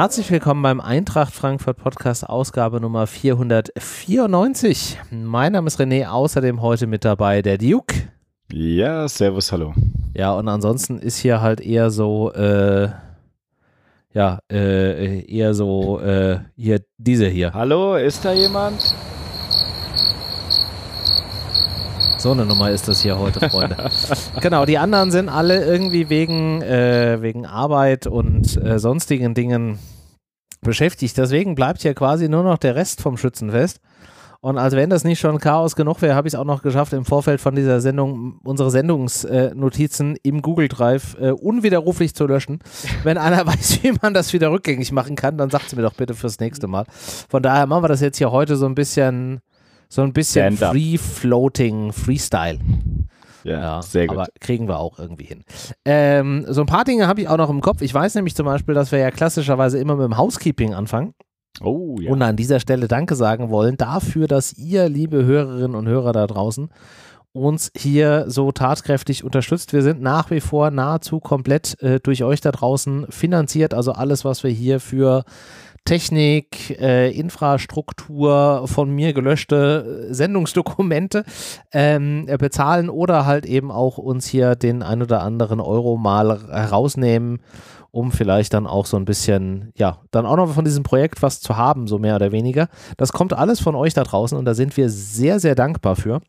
Herzlich willkommen beim Eintracht Frankfurt Podcast Ausgabe Nummer 494. Mein Name ist René, außerdem heute mit dabei der Duke. Ja, servus, hallo. Ja, und ansonsten ist hier halt eher so, äh, ja, äh, eher so, äh, hier, diese hier. Hallo, ist da jemand? So eine Nummer ist das hier heute, Freunde. genau, die anderen sind alle irgendwie wegen, äh, wegen Arbeit und äh, sonstigen Dingen beschäftigt. Deswegen bleibt hier quasi nur noch der Rest vom Schützenfest. Und als wenn das nicht schon Chaos genug wäre, habe ich es auch noch geschafft, im Vorfeld von dieser Sendung unsere Sendungsnotizen äh, im Google Drive äh, unwiderruflich zu löschen. Wenn einer weiß, wie man das wieder rückgängig machen kann, dann sagt es mir doch bitte fürs nächste Mal. Von daher machen wir das jetzt hier heute so ein bisschen so ein bisschen Free-Floating Freestyle. Ja, ja, sehr gut. Aber kriegen wir auch irgendwie hin. Ähm, so ein paar Dinge habe ich auch noch im Kopf. Ich weiß nämlich zum Beispiel, dass wir ja klassischerweise immer mit dem Housekeeping anfangen. Oh, ja. Und an dieser Stelle Danke sagen wollen dafür, dass ihr, liebe Hörerinnen und Hörer da draußen, uns hier so tatkräftig unterstützt. Wir sind nach wie vor nahezu komplett äh, durch euch da draußen finanziert. Also alles, was wir hier für Technik, äh, Infrastruktur, von mir gelöschte äh, Sendungsdokumente ähm, bezahlen oder halt eben auch uns hier den ein oder anderen Euro mal herausnehmen, um vielleicht dann auch so ein bisschen, ja, dann auch noch von diesem Projekt was zu haben, so mehr oder weniger. Das kommt alles von euch da draußen und da sind wir sehr, sehr dankbar für.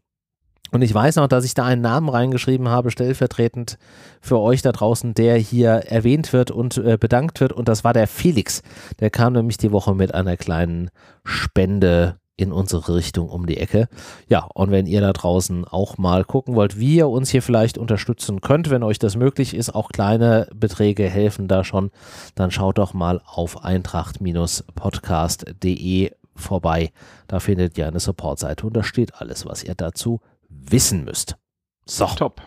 Und ich weiß noch, dass ich da einen Namen reingeschrieben habe, stellvertretend für euch da draußen, der hier erwähnt wird und äh, bedankt wird. Und das war der Felix. Der kam nämlich die Woche mit einer kleinen Spende in unsere Richtung um die Ecke. Ja, und wenn ihr da draußen auch mal gucken wollt, wie ihr uns hier vielleicht unterstützen könnt, wenn euch das möglich ist, auch kleine Beträge helfen da schon, dann schaut doch mal auf eintracht-podcast.de vorbei. Da findet ihr eine Supportseite und da steht alles, was ihr dazu wissen müsst. So. Top.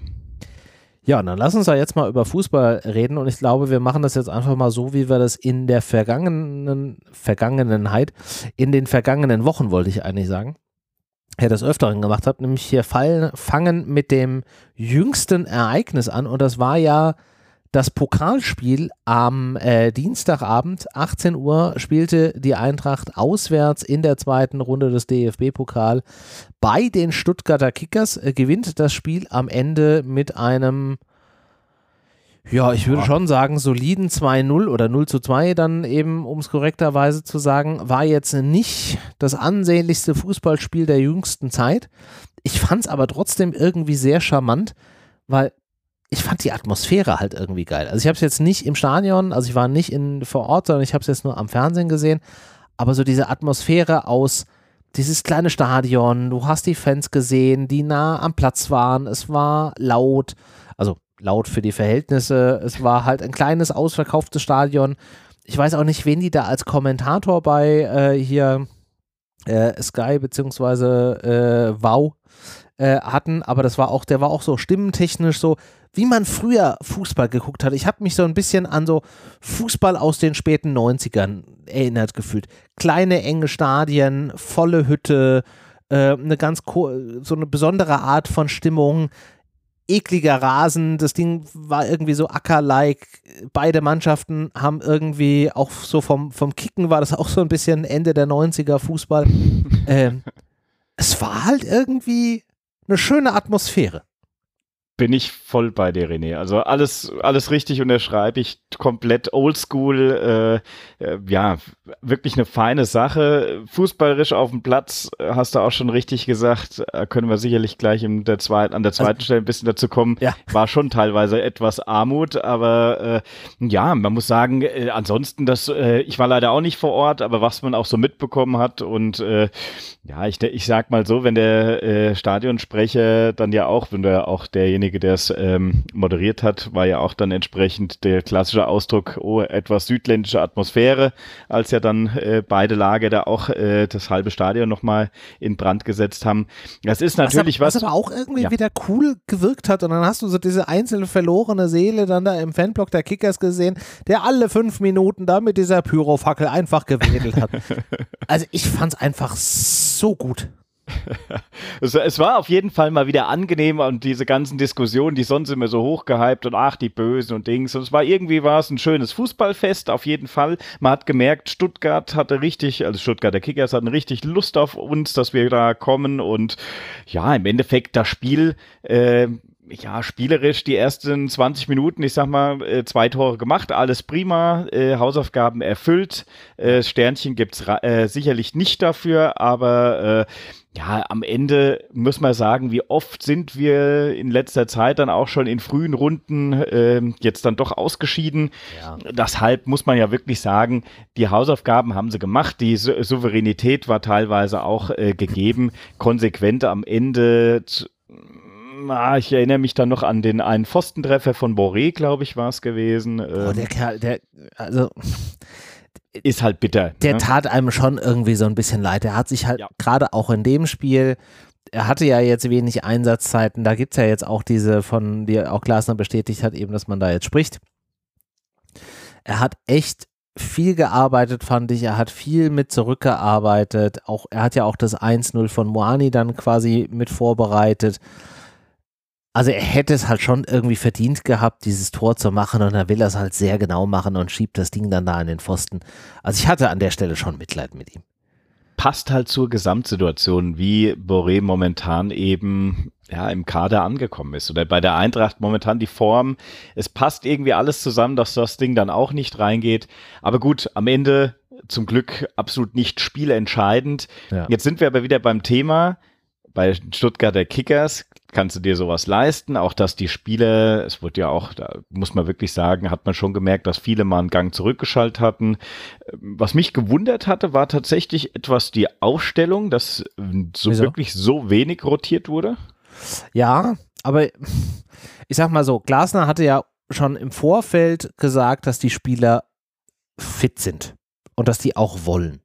Ja, dann lass uns da jetzt mal über Fußball reden und ich glaube, wir machen das jetzt einfach mal so, wie wir das in der vergangenen Vergangenheit, in den vergangenen Wochen wollte ich eigentlich sagen, ja, das öfteren gemacht habe, nämlich hier fallen, fangen mit dem jüngsten Ereignis an und das war ja das Pokalspiel am äh, Dienstagabend, 18 Uhr, spielte die Eintracht auswärts in der zweiten Runde des DFB-Pokal bei den Stuttgarter Kickers, äh, gewinnt das Spiel am Ende mit einem, ja, ich würde schon sagen, soliden 2-0 oder 0 zu 2 dann eben, um es korrekterweise zu sagen, war jetzt nicht das ansehnlichste Fußballspiel der jüngsten Zeit. Ich fand es aber trotzdem irgendwie sehr charmant, weil ich fand die Atmosphäre halt irgendwie geil. Also ich habe es jetzt nicht im Stadion, also ich war nicht in, vor Ort, sondern ich habe es jetzt nur am Fernsehen gesehen. Aber so diese Atmosphäre aus dieses kleine Stadion, du hast die Fans gesehen, die nah am Platz waren, es war laut, also laut für die Verhältnisse, es war halt ein kleines ausverkauftes Stadion. Ich weiß auch nicht, wen die da als Kommentator bei äh, hier äh, Sky beziehungsweise äh, Wow äh, hatten, aber das war auch, der war auch so stimmentechnisch so, wie man früher Fußball geguckt hat. Ich habe mich so ein bisschen an so Fußball aus den späten 90ern erinnert gefühlt. Kleine, enge Stadien, volle Hütte, äh, eine ganz so eine besondere Art von Stimmung, ekliger Rasen. Das Ding war irgendwie so Acker-like. Beide Mannschaften haben irgendwie auch so vom, vom Kicken war das auch so ein bisschen Ende der 90er Fußball. ähm, es war halt irgendwie eine schöne Atmosphäre bin ich voll bei dir, René. Also alles, alles richtig unterschreibe ich komplett oldschool. Äh, äh, ja, wirklich eine feine Sache. Fußballerisch auf dem Platz äh, hast du auch schon richtig gesagt. Da können wir sicherlich gleich in der zweiten, an der zweiten also, Stelle ein bisschen dazu kommen. Ja. War schon teilweise etwas Armut, aber äh, ja, man muss sagen, äh, ansonsten, das, äh, ich war leider auch nicht vor Ort, aber was man auch so mitbekommen hat und äh, ja, ich, ich sag mal so, wenn der äh, Stadionsprecher dann ja auch, wenn der auch derjenige derjenige, der es ähm, moderiert hat, war ja auch dann entsprechend der klassische Ausdruck, oh, etwas südländische Atmosphäre, als ja dann äh, beide Lager da auch äh, das halbe Stadion nochmal in Brand gesetzt haben. Das ist natürlich was. Was, was aber auch irgendwie ja. wieder cool gewirkt hat und dann hast du so diese einzelne verlorene Seele dann da im Fanblock der Kickers gesehen, der alle fünf Minuten da mit dieser Pyrofackel einfach gewedelt hat. also ich fand's einfach so gut. Es, es, war auf jeden Fall mal wieder angenehm und diese ganzen Diskussionen, die sonst immer so hochgehypt und ach, die Bösen und Dings. Und es war irgendwie war es ein schönes Fußballfest, auf jeden Fall. Man hat gemerkt, Stuttgart hatte richtig, also Stuttgarter Kickers hatten richtig Lust auf uns, dass wir da kommen und ja, im Endeffekt das Spiel, äh, ja, spielerisch die ersten 20 Minuten, ich sag mal, äh, zwei Tore gemacht, alles prima, äh, Hausaufgaben erfüllt, äh, Sternchen gibt's äh, sicherlich nicht dafür, aber ja, am Ende muss man sagen, wie oft sind wir in letzter Zeit dann auch schon in frühen Runden äh, jetzt dann doch ausgeschieden. Ja. Deshalb muss man ja wirklich sagen, die Hausaufgaben haben sie gemacht, die Sou Souveränität war teilweise auch gegeben, konsequent am Ende Ah, ich erinnere mich dann noch an den einen Pfostentreffer von Boré, glaube ich, war es gewesen. Oh, der ähm, Kerl, der, also. Ist halt bitter. Der ne? tat einem schon irgendwie so ein bisschen leid. Er hat sich halt ja. gerade auch in dem Spiel, er hatte ja jetzt wenig Einsatzzeiten. Da gibt es ja jetzt auch diese von, die auch Glasner bestätigt hat, eben, dass man da jetzt spricht. Er hat echt viel gearbeitet, fand ich. Er hat viel mit zurückgearbeitet. Auch, er hat ja auch das 1-0 von Moani dann quasi mit vorbereitet. Also er hätte es halt schon irgendwie verdient gehabt, dieses Tor zu machen und er will das halt sehr genau machen und schiebt das Ding dann da an den Pfosten. Also ich hatte an der Stelle schon Mitleid mit ihm. Passt halt zur Gesamtsituation, wie Boré momentan eben ja, im Kader angekommen ist. Oder bei der Eintracht momentan die Form. Es passt irgendwie alles zusammen, dass das Ding dann auch nicht reingeht. Aber gut, am Ende zum Glück absolut nicht spielentscheidend. Ja. Jetzt sind wir aber wieder beim Thema bei Stuttgarter Kickers kannst du dir sowas leisten. Auch dass die Spiele, es wird ja auch, da muss man wirklich sagen, hat man schon gemerkt, dass viele mal einen Gang zurückgeschaltet hatten. Was mich gewundert hatte, war tatsächlich etwas die Aufstellung, dass so Wieso? wirklich so wenig rotiert wurde. Ja, aber ich sag mal so, Glasner hatte ja schon im Vorfeld gesagt, dass die Spieler fit sind und dass die auch wollen.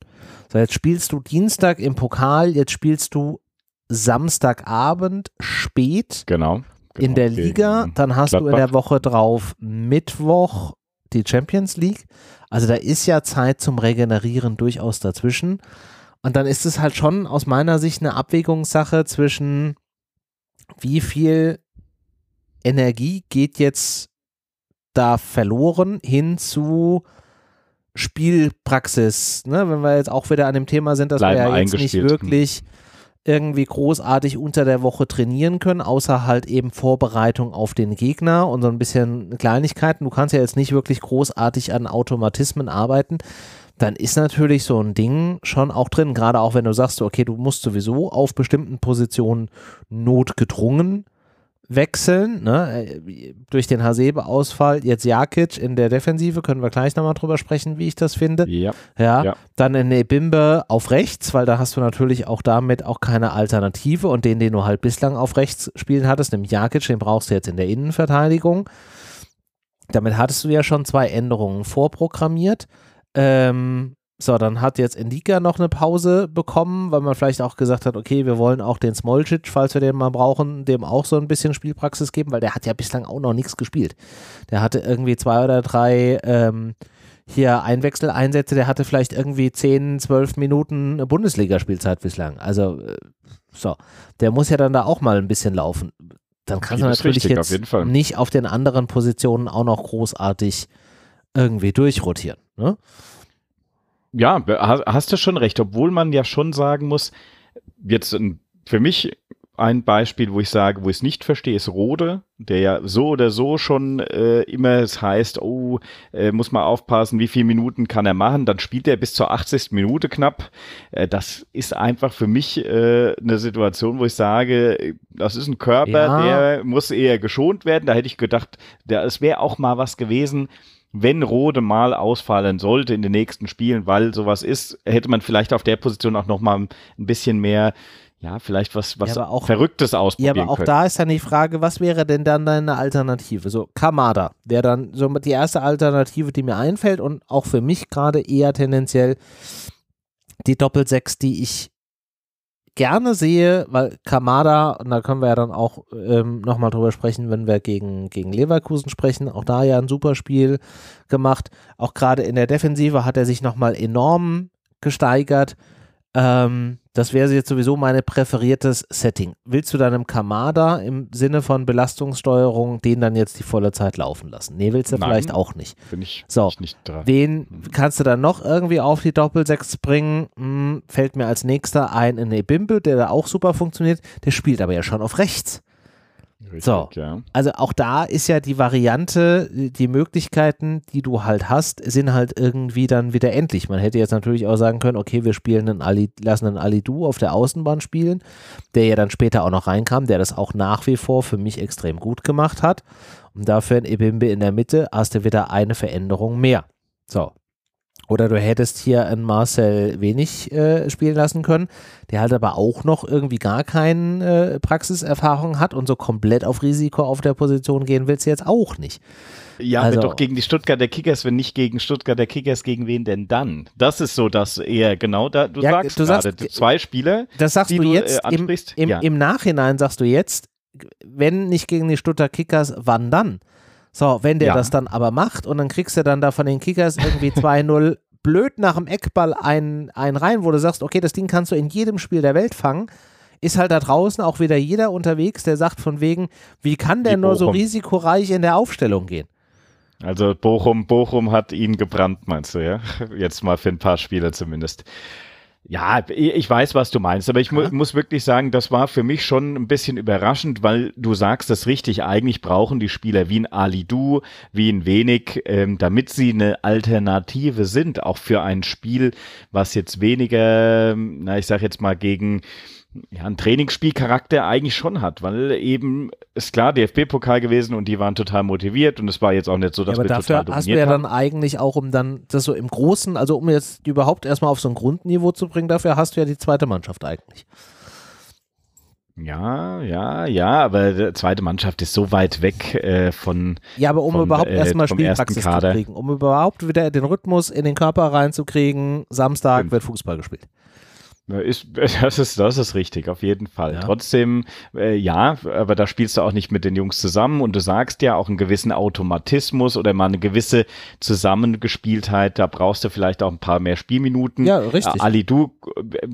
So, jetzt spielst du Dienstag im Pokal, jetzt spielst du Samstagabend spät genau, genau in der Liga. Dann hast Gladbach. du in der Woche drauf Mittwoch die Champions League. Also da ist ja Zeit zum Regenerieren durchaus dazwischen. Und dann ist es halt schon aus meiner Sicht eine Abwägungssache zwischen wie viel Energie geht jetzt da verloren hin zu Spielpraxis. Ne? Wenn wir jetzt auch wieder an dem Thema sind, dass Bleiben wir ja jetzt nicht wirklich irgendwie großartig unter der Woche trainieren können, außer halt eben Vorbereitung auf den Gegner und so ein bisschen Kleinigkeiten. Du kannst ja jetzt nicht wirklich großartig an Automatismen arbeiten. Dann ist natürlich so ein Ding schon auch drin, gerade auch wenn du sagst, okay, du musst sowieso auf bestimmten Positionen notgedrungen wechseln, ne? Durch den Hasebe-Ausfall, jetzt Jakic in der Defensive, können wir gleich nochmal drüber sprechen, wie ich das finde. Ja. ja. ja. Dann in Nebimbe auf rechts, weil da hast du natürlich auch damit auch keine Alternative und den, den du halt bislang auf rechts spielen hattest, nämlich Jakic, den brauchst du jetzt in der Innenverteidigung. Damit hattest du ja schon zwei Änderungen vorprogrammiert. Ähm, so, dann hat jetzt Indika noch eine Pause bekommen, weil man vielleicht auch gesagt hat, okay, wir wollen auch den Smolcic, falls wir den mal brauchen, dem auch so ein bisschen Spielpraxis geben, weil der hat ja bislang auch noch nichts gespielt. Der hatte irgendwie zwei oder drei ähm, hier Einwechseleinsätze, der hatte vielleicht irgendwie 10, 12 Minuten Bundesligaspielzeit bislang. Also, äh, so, der muss ja dann da auch mal ein bisschen laufen. Dann kannst du natürlich richtig, jetzt auf nicht auf den anderen Positionen auch noch großartig irgendwie durchrotieren. Ne? Ja, hast du schon recht, obwohl man ja schon sagen muss, jetzt für mich ein Beispiel, wo ich sage, wo ich es nicht verstehe, ist Rode, der ja so oder so schon äh, immer es heißt, oh, äh, muss man aufpassen, wie viele Minuten kann er machen, dann spielt er bis zur 80. Minute knapp. Äh, das ist einfach für mich äh, eine Situation, wo ich sage, das ist ein Körper, ja. der muss eher geschont werden. Da hätte ich gedacht, es wäre auch mal was gewesen, wenn Rode mal ausfallen sollte in den nächsten Spielen, weil sowas ist, hätte man vielleicht auf der Position auch noch mal ein bisschen mehr ja, vielleicht was, was ja, auch, Verrücktes ausprobieren Ja, aber auch können. da ist dann die Frage, was wäre denn dann deine Alternative? So, Kamada wäre dann so die erste Alternative, die mir einfällt und auch für mich gerade eher tendenziell die Doppelsechs, die ich gerne sehe, weil Kamada, und da können wir ja dann auch ähm, nochmal drüber sprechen, wenn wir gegen, gegen Leverkusen sprechen, auch da ja ein super Spiel gemacht. Auch gerade in der Defensive hat er sich nochmal enorm gesteigert. Ähm, das wäre jetzt sowieso mein präferiertes Setting. Willst du deinem Kamada im Sinne von Belastungssteuerung den dann jetzt die volle Zeit laufen lassen? Nee, willst du Nein, vielleicht auch nicht. Bin ich, So, bin ich nicht dran. Wen kannst du dann noch irgendwie auf die Doppelsechs bringen? Hm, fällt mir als nächster ein in Ebimbe, der da auch super funktioniert. Der spielt aber ja schon auf rechts. Richtig, so. ja. Also auch da ist ja die Variante, die Möglichkeiten, die du halt hast, sind halt irgendwie dann wieder endlich. Man hätte jetzt natürlich auch sagen können, okay, wir spielen einen Ali, lassen einen Alidu auf der Außenbahn spielen, der ja dann später auch noch reinkam, der das auch nach wie vor für mich extrem gut gemacht hat. Und dafür ein Ebimbe in der Mitte hast du wieder eine Veränderung mehr. So. Oder du hättest hier einen Marcel wenig äh, spielen lassen können, der halt aber auch noch irgendwie gar keine äh, Praxiserfahrung hat und so komplett auf Risiko auf der Position gehen willst du jetzt auch nicht. Ja, Also- doch gegen die Stuttgarter Kickers, wenn nicht gegen Stuttgarter Kickers, gegen wen denn dann? Das ist so, dass eher genau da, du Ja, sagst du gerade, sagst- zwei Spieler, Das sagst die du du, jetzt äh, im, ansprichst? im, Ja. im Nachhinein sagst du jetzt, wenn nicht gegen die Stuttgart Kickers, wann dann? So, wenn der Ja. das dann aber macht und dann kriegst du dann da von den Kickers irgendwie 2-0 blöd nach dem Eckball einen, einen rein, wo du sagst, okay, das Ding kannst du in jedem Spiel der Welt fangen, ist halt da draußen auch wieder jeder unterwegs, der sagt von wegen, wie kann der nur so risikoreich in der Aufstellung gehen? Also Bochum, Bochum hat ihn gebrannt, meinst du, ja? Jetzt mal für ein paar Spieler zumindest. Ja, ich weiß, was du meinst, aber ich mu muss wirklich sagen, das war für mich schon ein bisschen überraschend, weil du sagst das richtig, eigentlich brauchen die Spieler wie ein Ali Du, wie ein Wenig, ähm, damit sie eine Alternative sind, auch für ein Spiel, was jetzt weniger, na, ich sag jetzt mal gegen ja, einen Trainingsspielcharakter eigentlich schon hat, weil eben ist klar DFB-Pokal gewesen und die waren total motiviert und es war jetzt auch nicht so, dass Ja, aber wir dafür total hast du ja haben. dann eigentlich auch, um dann das so im Großen, also um jetzt überhaupt erstmal auf so ein Grundniveau zu bringen, dafür hast du ja die zweite Mannschaft eigentlich. Ja, ja, ja, aber die zweite Mannschaft ist so weit weg äh, von Ja, aber um Vom, überhaupt äh, erstmal ersten Spielpraxis zu kriegen, um überhaupt wieder den Rhythmus in den Körper reinzukriegen, Samstag Stimmt. wird Fußball gespielt. Ist, das, ist, das ist richtig, auf jeden Fall. Ja. Trotzdem, äh, ja, aber da spielst du auch nicht mit den Jungs zusammen und du sagst ja auch einen gewissen Automatismus oder mal eine gewisse Zusammengespieltheit, da brauchst du vielleicht auch ein paar mehr Spielminuten. Ja, richtig. Äh, Ali, du,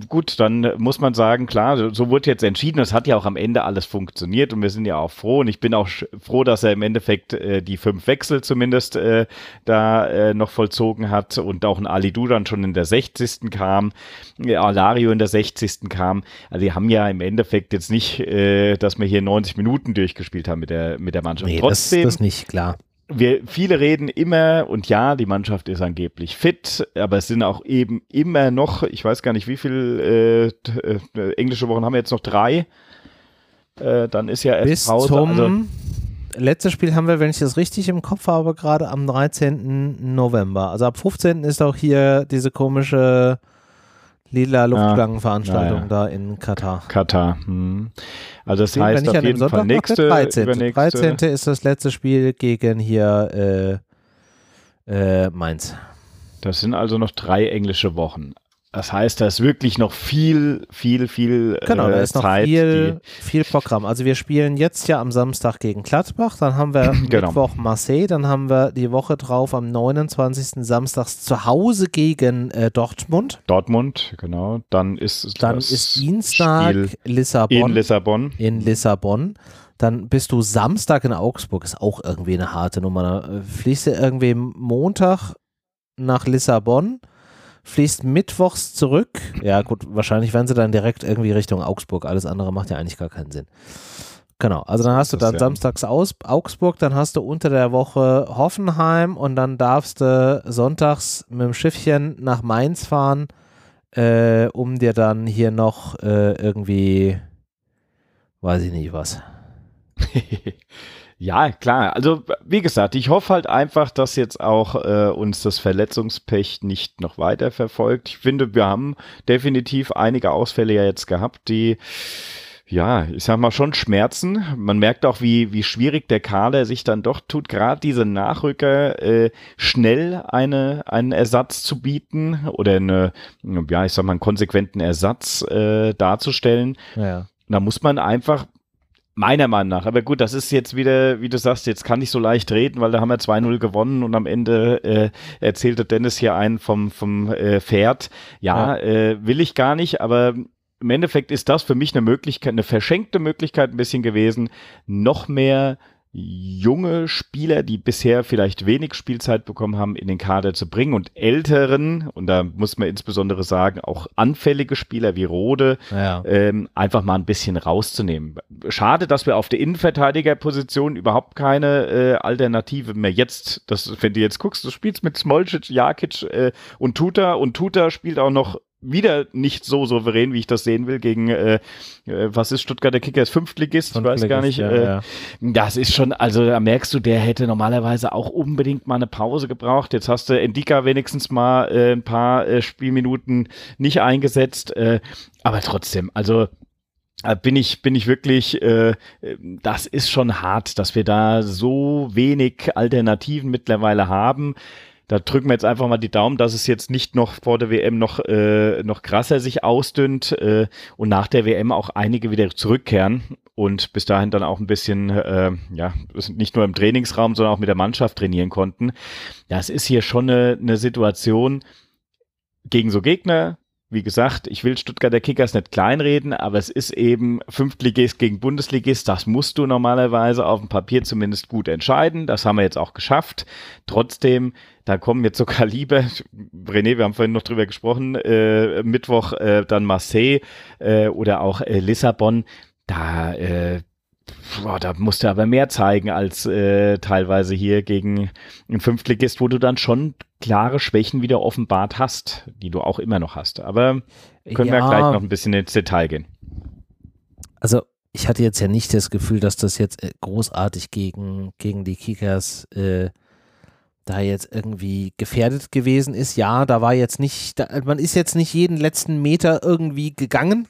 gut, dann muss man sagen, klar, so, wurde jetzt entschieden, es hat ja auch am Ende alles funktioniert und wir sind ja auch froh und ich bin auch froh, dass er im Endeffekt äh, die fünf Wechsel zumindest äh, da äh, noch vollzogen hat und auch ein Ali Du dann schon in der 60. kam, ja, Alario in der 60. kam. Also die haben ja im Endeffekt jetzt nicht, äh, dass wir hier 90 Minuten durchgespielt haben mit der, mit der Mannschaft. Nee, das, Trotzdem, das nicht, klar. wir, viele reden immer, und ja, die Mannschaft ist angeblich fit, aber es sind auch eben immer noch, ich weiß gar nicht, wie viel äh, äh, englische Wochen haben wir jetzt noch drei. Äh, dann ist ja erst Bis Pause. zum also, letztes Spiel haben wir, wenn ich das richtig im Kopf habe, gerade am 13. November. Also ab 15. ist auch hier diese komische lila Luftschlangenveranstaltung Ja, da in Katar. Katar. Hm. Also das heißt auf jeden Fall Sonntag noch? nächste, Der 13. übernächste. 13. ist das letzte Spiel gegen hier äh, äh, Mainz. Das sind also noch drei englische Wochen. Das heißt, da ist wirklich noch viel, viel, viel Genau, äh, da ist noch Zeit. viel, viel Programm. Also wir spielen jetzt ja am Samstag gegen Gladbach, dann haben wir Genau. Mittwoch Marseille, dann haben wir die Woche drauf am 29. Samstags zu Hause gegen äh, Dortmund. Dortmund, genau. Dann ist Dann ist Dienstag Spiel Lissabon. in Lissabon. in Lissabon. Dann bist du Samstag in Augsburg, ist auch irgendwie eine harte Nummer. Äh, fliegst du irgendwie Montag nach Lissabon, fliegst mittwochs zurück. Ja, gut, wahrscheinlich werden sie dann direkt irgendwie Richtung Augsburg. Alles andere macht ja eigentlich gar keinen Sinn. Genau, also dann hast du dann ja. samstags aus, Augsburg, dann hast du unter der Woche Hoffenheim und dann darfst du sonntags mit dem Schiffchen nach Mainz fahren, äh, um dir dann hier noch äh, irgendwie, weiß ich nicht was. ja, klar. Also, wie gesagt, ich hoffe halt einfach, dass jetzt auch äh, uns das Verletzungspech nicht noch weiter verfolgt. Ich finde, wir haben definitiv einige Ausfälle ja jetzt gehabt, die ja, ich sag mal schon Schmerzen. Man merkt auch, wie, wie schwierig der Kader sich dann doch tut, gerade diese Nachrücker äh, schnell eine, einen Ersatz zu bieten oder eine, ja, ich sag mal, einen konsequenten Ersatz äh, darzustellen. Ja. Da muss man einfach, meiner Meinung nach, aber gut, das ist jetzt wieder, wie du sagst, jetzt kann ich so leicht reden, weil da haben wir 2-0 gewonnen und am Ende äh, erzählte Dennis hier einen vom, vom äh, Pferd. Ja, Äh, will ich gar nicht, aber im Endeffekt ist das für mich eine Möglichkeit, eine verschenkte Möglichkeit ein bisschen gewesen, noch mehr junge Spieler, die bisher vielleicht wenig Spielzeit bekommen haben, in den Kader zu bringen und älteren, und da muss man insbesondere sagen, auch anfällige Spieler wie Rode, ja. ähm, einfach mal ein bisschen rauszunehmen. Schade, dass wir auf der Innenverteidigerposition überhaupt keine äh, Alternative mehr jetzt, das, wenn du jetzt guckst, du spielst mit Smolcic, Jakic äh, und Tuta und Tuta spielt auch noch wieder nicht so souverän, wie ich das sehen will, gegen, äh, äh was ist Stuttgarter Kickers, Fünftligist, Fünftligist ich weiß gar nicht. Ja, äh, ja. Das ist schon, also da merkst du, der hätte normalerweise auch unbedingt mal eine Pause gebraucht. Jetzt hast du Endika wenigstens mal äh, ein paar äh, Spielminuten nicht eingesetzt, äh, aber trotzdem, also äh, bin ich, bin ich wirklich, äh, das ist schon hart, dass wir da so wenig Alternativen mittlerweile haben da drücken wir jetzt einfach mal die Daumen, dass es jetzt nicht noch vor der WM noch, äh, noch krasser sich ausdünnt äh, und nach der WM auch einige wieder zurückkehren und bis dahin dann auch ein bisschen, äh, ja, nicht nur im Trainingsraum, sondern auch mit der Mannschaft trainieren konnten. Das ist hier schon eine, eine Situation gegen so Gegner, wie gesagt, ich will Stuttgarter Kickers nicht kleinreden, aber es ist eben Fünftligist gegen Bundesligist. Das musst du normalerweise auf dem Papier zumindest gut entscheiden. Das haben wir jetzt auch geschafft. Trotzdem, da kommen jetzt so Kaliber. René, wir haben vorhin noch drüber gesprochen. Äh, Mittwoch äh, dann Marseille äh, oder auch äh, Lissabon. Da äh, Boah, da musst du aber mehr zeigen als äh, teilweise hier gegen einen Fünftligist, wo du dann schon klare Schwächen wieder offenbart hast, die du auch immer noch hast. Aber können ja, wir gleich noch ein bisschen ins Detail gehen. Also ich hatte jetzt ja nicht das Gefühl, dass das jetzt äh, großartig gegen, gegen die Kickers äh, da jetzt irgendwie gefährdet gewesen ist. Ja, da war jetzt nicht, da, man ist jetzt nicht jeden letzten Meter irgendwie gegangen.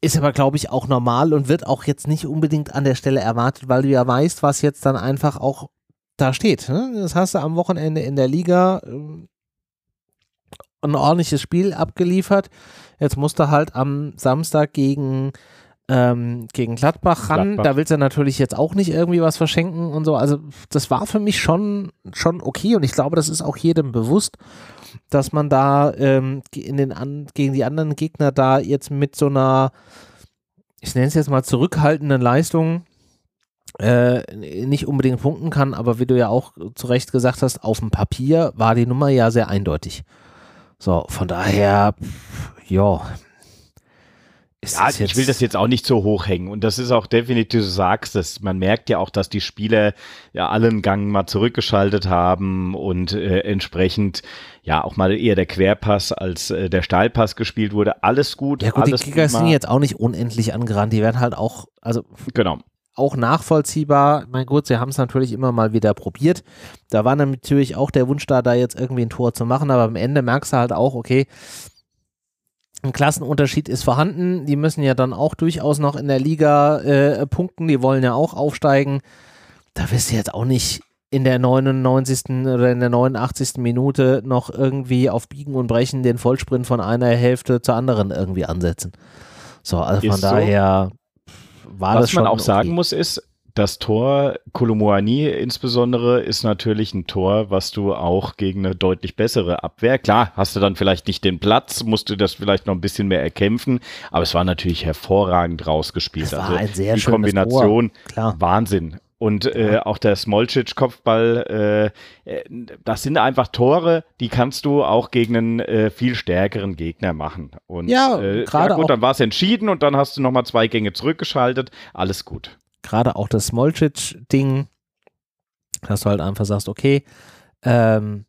Ist aber, glaube ich, auch normal und wird auch jetzt nicht unbedingt an der Stelle erwartet, weil du ja weißt, was jetzt dann einfach auch da steht. Ne? Das hast du am Wochenende in der Liga äh, ein ordentliches Spiel abgeliefert. Jetzt musst du halt am Samstag gegen, ähm, gegen Gladbach ran. Gladbach. Da willst du natürlich jetzt auch nicht irgendwie was verschenken und so. Also das war für mich schon, schon okay und ich glaube, das ist auch jedem bewusst dass man da ähm, in den an, gegen die anderen Gegner da jetzt mit so einer, ich nenne es jetzt mal zurückhaltenden Leistung äh, nicht unbedingt punkten kann, aber wie du ja auch zu Recht gesagt hast, auf dem Papier war die Nummer ja sehr eindeutig. So, von daher, ja, ja, ich will das jetzt auch nicht so hochhängen. Und das ist auch definitiv, du sagst es, man merkt ja auch, dass die Spieler ja allen Gang mal zurückgeschaltet haben und äh, entsprechend ja auch mal eher der Querpass als äh, der Steilpass gespielt wurde. Alles gut. Ja gut, alles die Kickers sind jetzt auch nicht unendlich angerannt. Die werden halt auch, also genau. auch nachvollziehbar. Mein Gott, sie haben es natürlich immer mal wieder probiert. Da war natürlich auch der Wunsch da, da jetzt irgendwie ein Tor zu machen, aber am Ende merkst du halt auch, okay, ein Klassenunterschied ist vorhanden. Die müssen ja dann auch durchaus noch in der Liga äh, punkten. Die wollen ja auch aufsteigen. Da wirst du jetzt auch nicht in der 99. oder in der 89. Minute noch irgendwie auf Biegen und Brechen den Vollsprint von einer Hälfte zur anderen irgendwie ansetzen. So, also von ist daher so. war Was das schon. Was man auch okay. sagen muss, ist, das Tor Kolomoani insbesondere ist natürlich ein Tor, was du auch gegen eine deutlich bessere Abwehr, klar, hast du dann vielleicht nicht den Platz, musst du das vielleicht noch ein bisschen mehr erkämpfen, aber es war natürlich hervorragend rausgespielt. Es war also ein sehr die Kombination, Wahnsinn. Und äh, auch der Smolcic-Kopfball, äh, äh, das sind einfach Tore, die kannst du auch gegen einen äh, viel stärkeren Gegner machen. Und ja, äh, gerade ja gut, dann war es entschieden und dann hast du nochmal zwei Gänge zurückgeschaltet. Alles gut gerade auch das Smolcic-Ding, dass du halt einfach sagst, okay, ähm,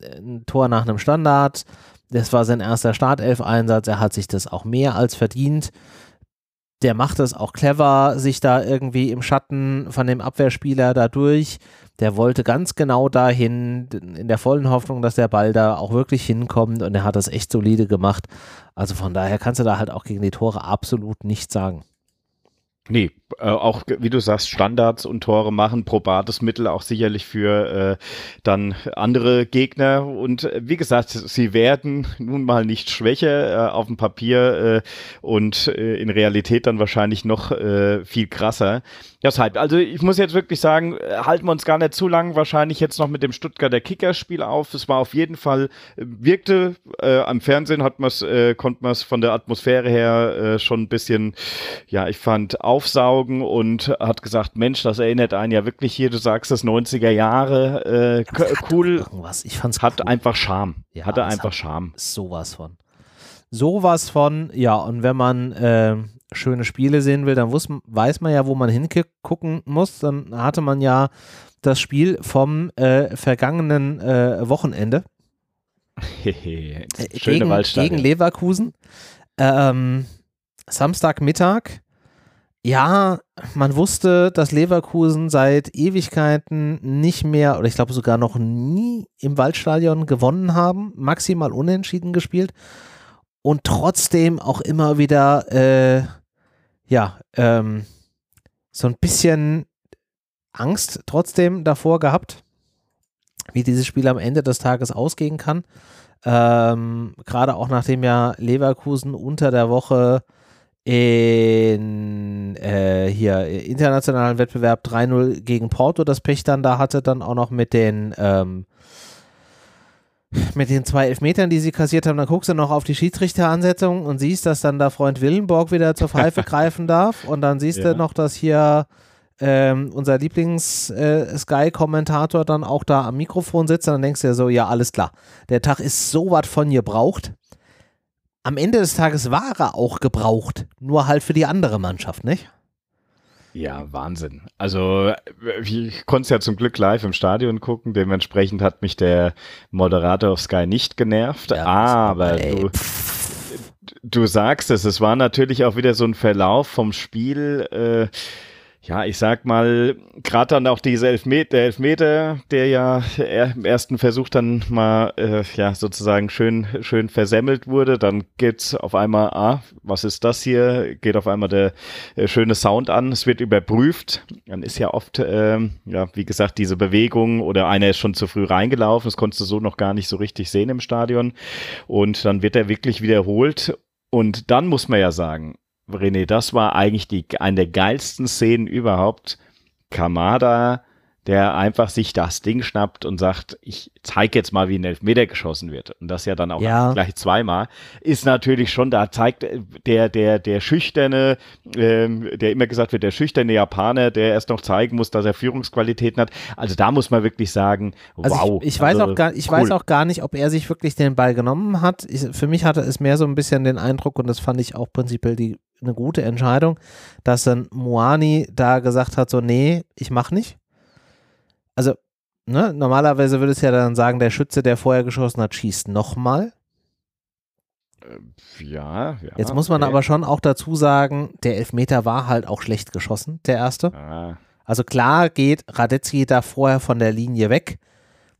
ein Tor nach einem Standard, das war sein erster Startelf-Einsatz, er hat sich das auch mehr als verdient. Der macht es auch clever, sich da irgendwie im Schatten von dem Abwehrspieler da durch. Der wollte ganz genau dahin, in der vollen Hoffnung, dass der Ball da auch wirklich hinkommt und er hat das echt solide gemacht. Also von daher kannst du da halt auch gegen die Tore absolut nichts sagen. Nee, äh, auch wie du sagst, Standards und Tore machen, probates Mittel auch sicherlich für äh, dann andere Gegner. Und äh, wie gesagt, sie werden nun mal nicht schwächer äh, auf dem Papier äh, und äh, in Realität dann wahrscheinlich noch äh, viel krasser. Deshalb, also ich muss jetzt wirklich sagen, halten wir uns gar nicht zu lang wahrscheinlich jetzt noch mit dem Stuttgarter Kickerspiel auf. Es war auf jeden Fall, äh, wirkte äh, am Fernsehen hat man äh, konnte man es von der Atmosphäre her äh, schon ein bisschen, ja, ich fand, aufsaugen und hat gesagt, Mensch, das erinnert einen ja wirklich hier, du sagst das 90er Jahre, äh, cool. Irgendwas. Ich fand's Hat cool. einfach Charme. Ja, Hatte einfach hat- Charme. Sowas von. Sowas von, ja, und wenn man äh, schöne Spiele sehen will, dann wuss, weiß man ja, wo man hingucken muss. Dann hatte man ja das Spiel vom äh, vergangenen äh, Wochenende äh, Schöne gegen, gegen Leverkusen. Ähm, Samstagmittag. Ja, man wusste, dass Leverkusen seit Ewigkeiten nicht mehr, oder ich glaube sogar noch nie im Waldstadion gewonnen haben, maximal unentschieden gespielt und trotzdem auch immer wieder, äh, ja, ähm, so ein bisschen Angst trotzdem davor gehabt, wie dieses Spiel am Ende des Tages ausgehen kann. Ähm, Gerade auch nachdem ja Leverkusen unter der Woche in äh, hier äh, internationalen Wettbewerb 3-0 gegen Porto das Pech dann da hatte, dann auch noch mit den ähm, mit den zwei Elfmetern, die sie kassiert haben, dann guckst du noch auf die Schiedsrichteransetzung und siehst, dass dann da Freund Willenborg wieder zur Pfeife greifen darf und dann siehst Ja. du noch, dass hier ähm, unser Lieblings-Sky-Kommentator dann auch da am Mikrofon sitzt und dann denkst du dir so, ja, alles klar. Der Tag ist so was von gebraucht. Am Ende des Tages war er auch gebraucht, nur halt für die andere Mannschaft, nicht? Ja, Wahnsinn. Also ich konnte es ja zum Glück live im Stadion gucken. Dementsprechend hat mich der Moderator auf Sky nicht genervt. Ja, aber ey, du, du sagst es, es war natürlich auch wieder so ein Verlauf vom Spiel. Äh, ja, ich sag mal, gerade dann auch diese Elfmeter, der Elfmeter, der ja im ersten Versuch dann mal äh, ja sozusagen schön schön versemmelt wurde, dann geht's auf einmal, ah, was ist das hier? Geht auf einmal der äh, schöne Sound an, es wird überprüft. Dann ist ja oft, ähm, ja, wie gesagt, diese Bewegung oder einer ist schon zu früh reingelaufen, das konntest du so noch gar nicht so richtig sehen im Stadion. Und dann wird er wirklich wiederholt. Und dann muss man ja sagen, René, das war eigentlich die, eine der geilsten Szenen überhaupt. Kamada, der einfach sich das Ding schnappt und sagt, ich zeige jetzt mal, wie ein Elfmeter geschossen wird. Und das ja dann auch Ja. gleich zweimal. Ist natürlich schon, da zeigt äh, der, der, der schüchterne, ähm, der immer gesagt wird, der schüchterne Japaner, der erst noch zeigen muss, dass er Führungsqualitäten hat. Also da muss man wirklich sagen, Also wow. ich, ich, weiß also auch gar, ich cool. weiß auch gar nicht, ob er sich wirklich den Ball genommen hat. Ich, für mich hatte es mehr so ein bisschen den Eindruck, und das fand ich auch prinzipiell die, eine gute Entscheidung, dass dann Moani da gesagt hat, so, nee, ich mach nicht. Also, ne, normalerweise würde es ja dann sagen, der Schütze, der vorher geschossen hat, schießt nochmal. Ja, ja. Jetzt muss man okay. aber schon auch dazu sagen, der Elfmeter war halt auch schlecht geschossen, der erste. Ah, Also klar geht Radetzky da vorher von der Linie weg.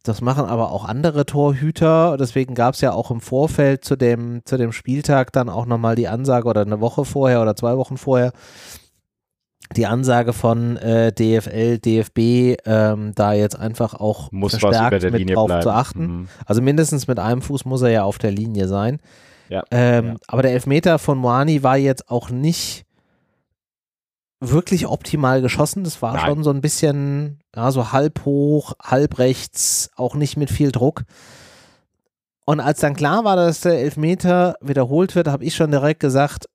Das machen aber auch andere Torhüter. Deswegen gab es ja auch im Vorfeld zu dem, zu dem Spieltag dann auch nochmal die Ansage oder eine Woche vorher oder zwei Wochen vorher die Ansage von äh, DFL, DFB, ähm, da jetzt einfach auch muss verstärkt mit Linie drauf bleiben. zu achten. Mhm. Also mindestens mit einem Fuß muss er ja auf der Linie sein. Ja, Ähm, ja. Aber der Elfmeter von Moani war jetzt auch nicht wirklich optimal geschossen. Das war Nein. schon so ein bisschen, ja, so halb hoch, halb rechts, auch nicht mit viel Druck. Und als dann klar war, dass der Elfmeter wiederholt wird, habe ich schon direkt gesagt,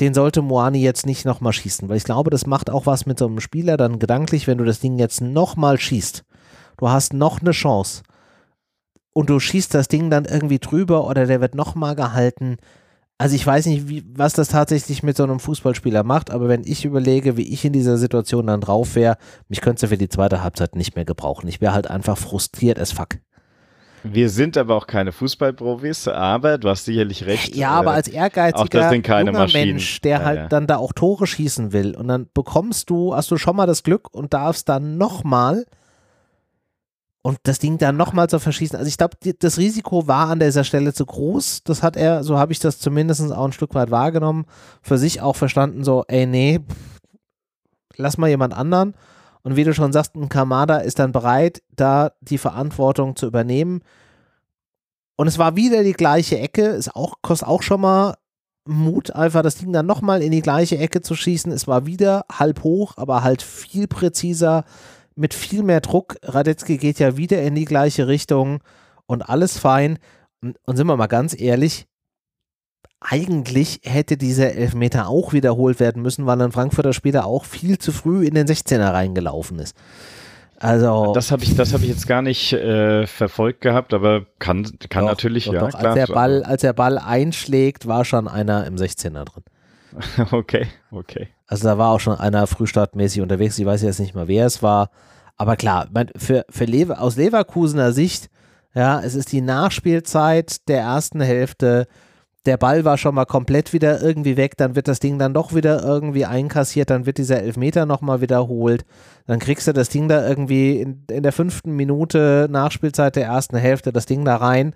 den sollte Moani jetzt nicht nochmal schießen, weil ich glaube, das macht auch was mit so einem Spieler dann gedanklich, wenn du das Ding jetzt nochmal schießt. Du hast noch eine Chance und du schießt das Ding dann irgendwie drüber oder der wird nochmal gehalten. Also ich weiß nicht, wie, was das tatsächlich mit so einem Fußballspieler macht, aber wenn ich überlege, wie ich in dieser Situation dann drauf wäre, mich könntest du für die zweite Halbzeit nicht mehr gebrauchen. Ich wäre halt einfach frustriert as fuck. Wir sind aber auch keine Fußballprofis, aber du hast sicherlich recht. Ja, aber äh, als auch ehrgeiziger junger. Mensch, der Ja, halt ja. dann da auch Tore schießen will und dann bekommst du, hast du schon mal das Glück und darfst dann nochmal und das Ding dann nochmal zu verschießen. Also ich glaube, das Risiko war an dieser Stelle zu groß. Das hat er, so habe ich das zumindest auch ein Stück weit wahrgenommen, für sich auch verstanden, so, ey, nee, lass mal jemand anderen. Und wie du schon sagst, ein Kamada ist dann bereit, da die Verantwortung zu übernehmen. Und es war wieder die gleiche Ecke. Es auch, kostet auch schon mal Mut, einfach das Ding dann nochmal in die gleiche Ecke zu schießen. Es war wieder halb hoch, aber halt viel präziser, mit viel mehr Druck. Radetzky geht ja wieder in die gleiche Richtung und alles fein. Und, und sind wir mal ganz ehrlich, eigentlich hätte dieser Elfmeter auch wiederholt werden müssen, weil ein Frankfurter später auch viel zu früh in den 16er reingelaufen ist. Also das habe ich, das habe ich jetzt gar nicht äh, verfolgt gehabt, aber kann, kann doch, natürlich doch, ja doch. Klar. Als der Ball, als der Ball einschlägt, war schon einer im 16er drin. okay, okay. Also da war auch schon einer frühstartmäßig unterwegs. Ich weiß jetzt nicht mal, wer es war, aber klar, für, für Lever, aus Leverkusener Sicht, ja, es ist die Nachspielzeit der ersten Hälfte der Ball war schon mal komplett wieder irgendwie weg, dann wird das Ding dann doch wieder irgendwie einkassiert, dann wird dieser Elfmeter nochmal wiederholt, dann kriegst du das Ding da irgendwie in, in der fünften Minute Nachspielzeit der ersten Hälfte das Ding da rein.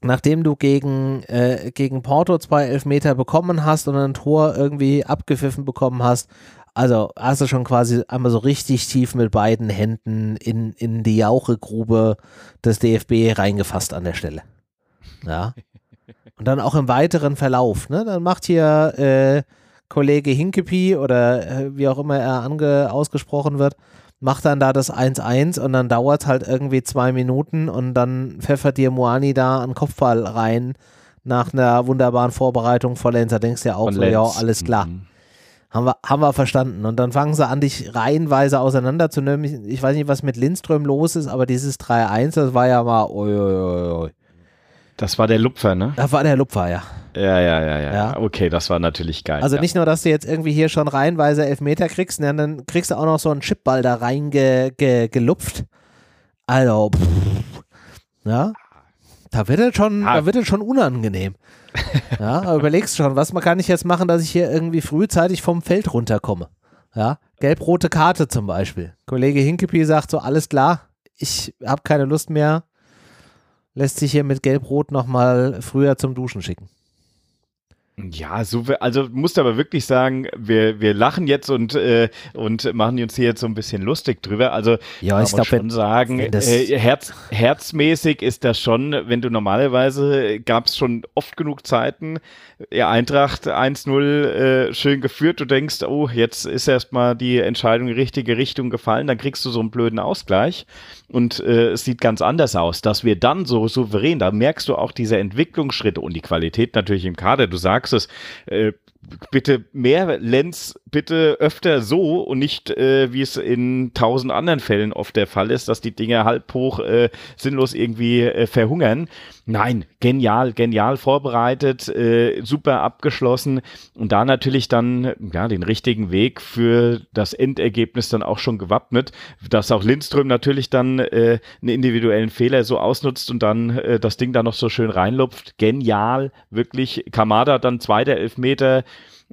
Nachdem du gegen, äh, gegen Porto zwei Elfmeter bekommen hast und ein Tor irgendwie abgepfiffen bekommen hast, also hast du schon quasi einmal so richtig tief mit beiden Händen in, in die Jauchegrube des DFB reingefasst an der Stelle. Ja. Und dann auch im weiteren Verlauf. Ne? Dann macht hier äh, Kollege Hinkepi oder äh, wie auch immer er ange ausgesprochen wird, macht dann da das 1-1 und dann dauert es halt irgendwie zwei Minuten und dann pfeffert dir Moani da einen Kopfball rein nach einer wunderbaren Vorbereitung vor Lenz. Da denkst du ja auch so, ja, alles klar. Mhm. Haben wir, haben wir verstanden. Und dann fangen sie an, dich reihenweise auseinanderzunehmen. Ich, ich weiß nicht, was mit Lindström los ist, aber dieses 3-1, das war ja mal, oi, oi, oi. Das war der Lupfer, ne? Das war der Lupfer, ja. Ja, ja, ja, ja. ja. Okay, das war natürlich geil. Also ja. nicht nur, dass du jetzt irgendwie hier schon reihenweise Elfmeter kriegst, ne, dann kriegst du auch noch so einen Chipball da rein ge. Also, pff, ja. Da wird es schon, ah. da wird es schon unangenehm. ja, überlegst schon, was kann ich jetzt machen, dass ich hier irgendwie frühzeitig vom Feld runterkomme. Ja, gelb-rote Karte zum Beispiel. Kollege Hinkepi sagt so, alles klar, ich habe keine Lust mehr, lässt sich hier mit Gelb-Rot nochmal früher zum Duschen schicken. Ja, so, also musst aber wirklich sagen, wir, wir lachen jetzt und, äh, und machen uns hier jetzt so ein bisschen lustig drüber. Also ja, ich glaube, schon sagen, äh, Herz, herzmäßig ist das schon, wenn du normalerweise gab es schon oft genug Zeiten, ja, Eintracht 1-0 äh, schön geführt, du denkst, oh, jetzt ist erstmal die Entscheidung in die richtige Richtung gefallen, dann kriegst du so einen blöden Ausgleich und äh, es sieht ganz anders aus, dass wir dann so souverän, da merkst du auch diese Entwicklungsschritte und die Qualität natürlich im Kader. Du sagst es, äh, bitte mehr Lenz, bitte öfter so und nicht, äh, wie es in tausend anderen Fällen oft der Fall ist, dass die Dinge halb hoch äh, sinnlos irgendwie äh, verhungern. Nein, genial, genial vorbereitet, äh, super abgeschlossen und da natürlich dann ja den richtigen Weg für das Endergebnis dann auch schon gewappnet, dass auch Lindström natürlich dann äh, einen individuellen Fehler so ausnutzt und dann äh, das Ding da noch so schön reinlupft. Genial, wirklich. Kamada dann zweiter Elfmeter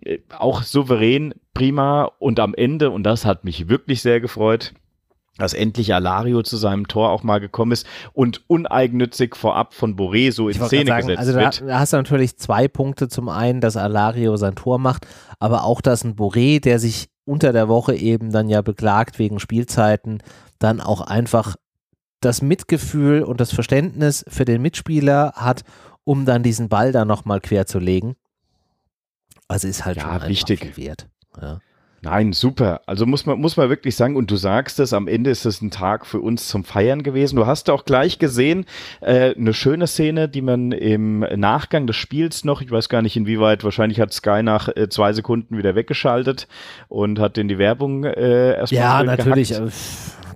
äh, auch souverän, prima und am Ende, und das hat mich wirklich sehr gefreut, dass endlich Alario zu seinem Tor auch mal gekommen ist und uneigennützig vorab von Boré so in Szene sagen, gesetzt also da, wird. Da hast du natürlich zwei Punkte. Zum einen, dass Alario sein Tor macht, aber auch, dass ein Boré, der sich unter der Woche eben dann ja beklagt wegen Spielzeiten, dann auch einfach das Mitgefühl und das Verständnis für den Mitspieler hat, um dann diesen Ball da nochmal quer zu legen. Also ist halt ja, schon wichtig. wert. Ja. Nein, super. Also muss man, muss man wirklich sagen, und du sagst es, am Ende ist es ein Tag für uns zum Feiern gewesen. Du hast auch gleich gesehen, äh, eine schöne Szene, die man im Nachgang des Spiels noch, ich weiß gar nicht inwieweit, wahrscheinlich hat Sky nach äh, zwei Sekunden wieder weggeschaltet und hat in die Werbung äh, erstmal. Ja, natürlich. Äh,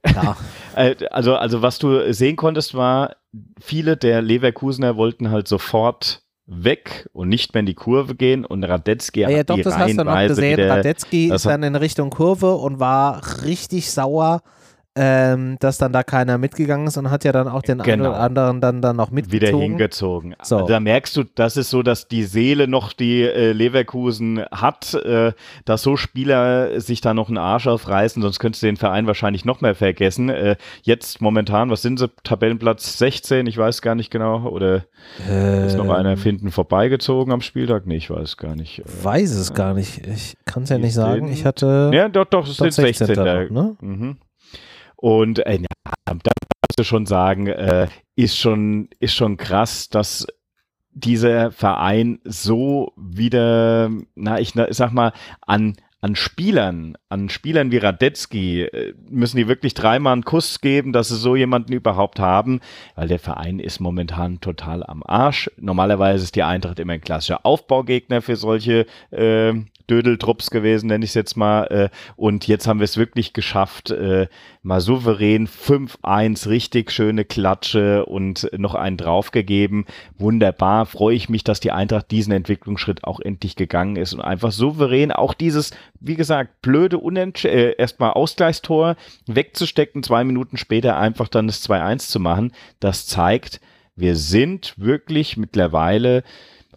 ja. Äh, also, also was du sehen konntest, war, viele der Leverkusener wollten halt sofort weg und nicht mehr in die Kurve gehen und Radetzky ja, ja doch, das hast du noch gesehen. Radetzky ist dann in Richtung Kurve und war richtig sauer, ähm, dass dann da keiner mitgegangen ist und hat ja dann auch den genau. anderen dann, dann noch mitgezogen. Wieder hingezogen. So. Also da merkst du, das ist so, dass die Seele noch die äh, Leverkusen hat, äh, dass so Spieler sich da noch einen Arsch aufreißen, sonst könntest du den Verein wahrscheinlich noch mehr vergessen. Äh, jetzt momentan, was sind sie? Tabellenplatz 16, ich weiß gar nicht genau. Oder ist noch einer ähm. finden vorbeigezogen am Spieltag? Nee, ich weiß gar nicht. Äh, weiß es gar nicht. Ich kann es ja nicht sagen. Ich hatte. Ja, doch, doch, es sind 16. 16 da, ne? Mhm. Und äh, da kannst du schon sagen, äh, ist schon, ist schon krass, dass dieser Verein so wieder, na, ich sag mal, an, an Spielern, an Spielern wie Radetzky, äh, müssen die wirklich dreimal einen Kuss geben, dass sie so jemanden überhaupt haben, weil der Verein ist momentan total am Arsch. Normalerweise ist die Eintracht immer ein klassischer Aufbaugegner für solche äh, Dödeltrupps gewesen, nenne ich es jetzt mal. Äh, und jetzt haben wir es wirklich geschafft, äh, mal souverän 5-1, richtig schöne Klatsche und noch einen draufgegeben. Wunderbar, freue ich mich, dass die Eintracht diesen Entwicklungsschritt auch endlich gegangen ist und einfach souverän auch dieses, wie gesagt, blöde äh, erstmal Ausgleichstor wegzustecken, zwei Minuten später einfach dann das 2-1 zu machen. Das zeigt, wir sind wirklich mittlerweile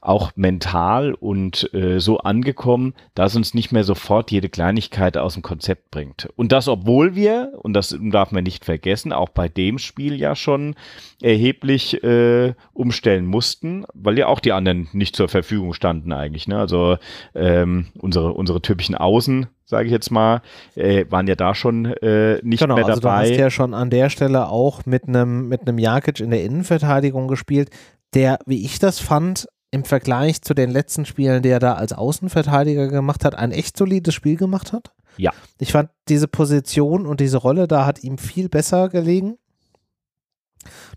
auch mental und äh, so angekommen, dass uns nicht mehr sofort jede Kleinigkeit aus dem Konzept bringt. Und das, obwohl wir, und das darf man nicht vergessen, auch bei dem Spiel ja schon erheblich äh, umstellen mussten, weil ja auch die anderen nicht zur Verfügung standen eigentlich. Ne? Also ähm, unsere, unsere typischen Außen, sage ich jetzt mal, äh, waren ja da schon äh, nicht genau, mehr dabei. Also du hast ja schon an der Stelle auch mit einem mit einem Jakic in der Innenverteidigung gespielt, der, wie ich das fand, im Vergleich zu den letzten Spielen, die er da als Außenverteidiger gemacht hat, ein echt solides Spiel gemacht hat. Ja. Ich fand diese Position und diese Rolle da hat ihm viel besser gelegen.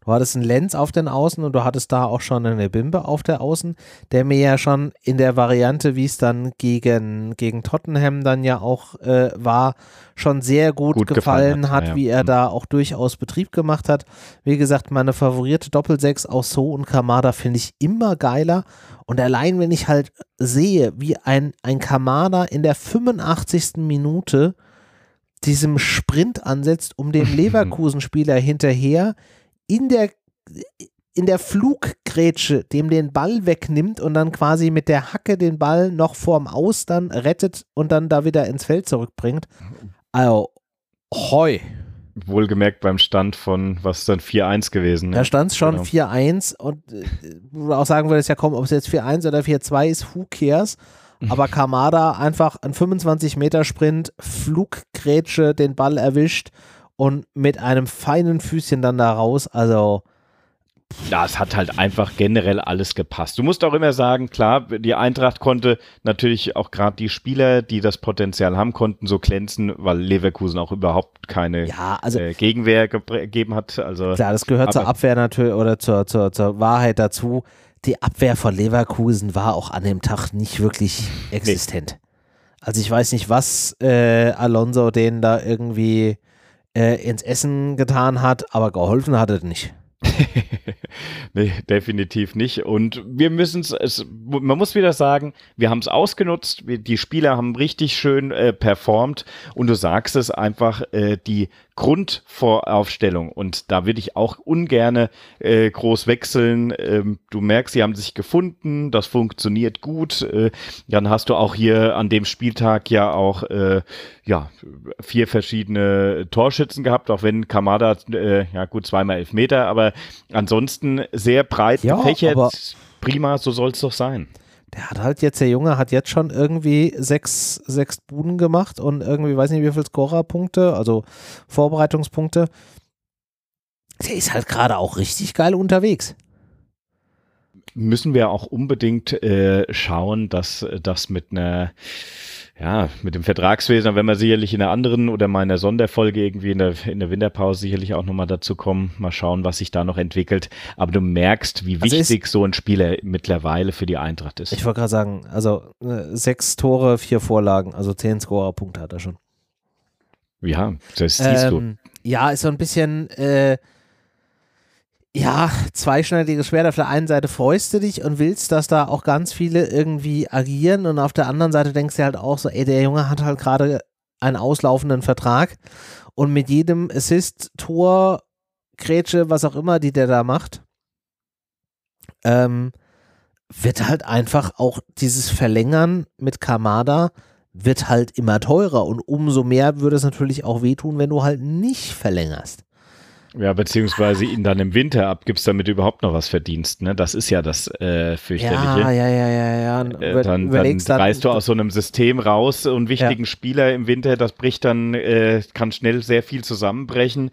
Du hattest einen Lenz auf den Außen und du hattest da auch schon eine Bimbe auf der Außen, der mir ja schon in der Variante, wie es dann gegen, gegen Tottenham dann ja auch äh, war, schon sehr gut, gut gefallen, gefallen, hat, ja. wie er mhm. da auch durchaus Betrieb gemacht hat. Wie gesagt, meine favorierte Doppelsechs aus So und Kamada finde ich immer geiler. Und allein, wenn ich halt sehe, wie ein, ein Kamada in der 85. Minute diesem Sprint ansetzt, um dem Leverkusen-Spieler hinterher in der, in der Fluggrätsche dem den Ball wegnimmt und dann quasi mit der Hacke den Ball noch vorm Aus dann rettet und dann da wieder ins Feld zurückbringt. Also, hoi. Wohlgemerkt beim Stand von, was ist dann 4-1 gewesen? Ne? Da stand es schon genau. 4-1 und äh, wo du auch sagen würdest, ja komm, ob es jetzt 4-1 oder 4-2 ist, who cares? Aber Kamada einfach ein 25 Meter Sprint, Fluggrätsche, den Ball erwischt und mit einem feinen Füßchen dann da raus. Also. Ja, es hat halt einfach generell alles gepasst. Du musst auch immer sagen, klar, die Eintracht konnte natürlich auch gerade die Spieler, die das Potenzial haben, konnten so glänzen, weil Leverkusen auch überhaupt keine ja, also, äh, Gegenwehr gegeben hat. Also, klar, das gehört zur Abwehr natürlich oder zur, zur, zur Wahrheit dazu. Die Abwehr von Leverkusen war auch an dem Tag nicht wirklich existent. Nee. Also ich weiß nicht, was äh, Alonso denen da irgendwie äh, ins Essen getan hat, aber geholfen hat er nicht. nee, definitiv nicht. Und wir müssen es, man muss wieder sagen, wir haben es ausgenutzt, wir, die Spieler haben richtig schön äh, performt und du sagst es einfach, äh, die Grundvoraufstellung und da würde ich auch ungerne äh, groß wechseln. Ähm, du merkst, sie haben sich gefunden, das funktioniert gut. Äh, dann hast du auch hier an dem Spieltag ja auch äh, ja, vier verschiedene Torschützen gehabt, auch wenn Kamada, äh, ja gut, zweimal elf Meter, aber ansonsten sehr breit ja, gefächert. Prima, so soll es doch sein der hat halt jetzt, der Junge hat jetzt schon irgendwie sechs, sechs Buden gemacht und irgendwie, weiß nicht wie viele Scorerpunkte, also Vorbereitungspunkte. Der ist halt gerade auch richtig geil unterwegs. Müssen wir auch unbedingt äh, schauen, dass das mit einer ja, mit dem Vertragswesen, werden wir sicherlich in einer anderen oder mal in einer Sonderfolge irgendwie in der, in der Winterpause sicherlich auch nochmal dazu kommen. Mal schauen, was sich da noch entwickelt. Aber du merkst, wie also wichtig so ein Spieler mittlerweile für die Eintracht ist. Ich wollte gerade sagen, also äh, sechs Tore, vier Vorlagen, also zehn Scorerpunkte hat er schon. Ja, das siehst ähm, du. Ja, ist so ein bisschen, äh, ja, zweischneidiges Schwert. Auf der einen Seite freust du dich und willst, dass da auch ganz viele irgendwie agieren und auf der anderen Seite denkst du halt auch so, ey, der Junge hat halt gerade einen auslaufenden Vertrag und mit jedem Assist, Tor, Grätsche, was auch immer, die der da macht, ähm, wird halt einfach auch dieses Verlängern mit Kamada wird halt immer teurer und umso mehr würde es natürlich auch wehtun, wenn du halt nicht verlängerst. Ja, beziehungsweise ihn dann im Winter abgibst, damit du überhaupt noch was verdienst. Ne? Das ist ja das äh, fürchterliche. Ja, ja, ja, ja, ja. Äh, dann, dann, dann reißt du aus so einem System raus und wichtigen ja. Spieler im Winter, das bricht dann, äh, kann schnell sehr viel zusammenbrechen.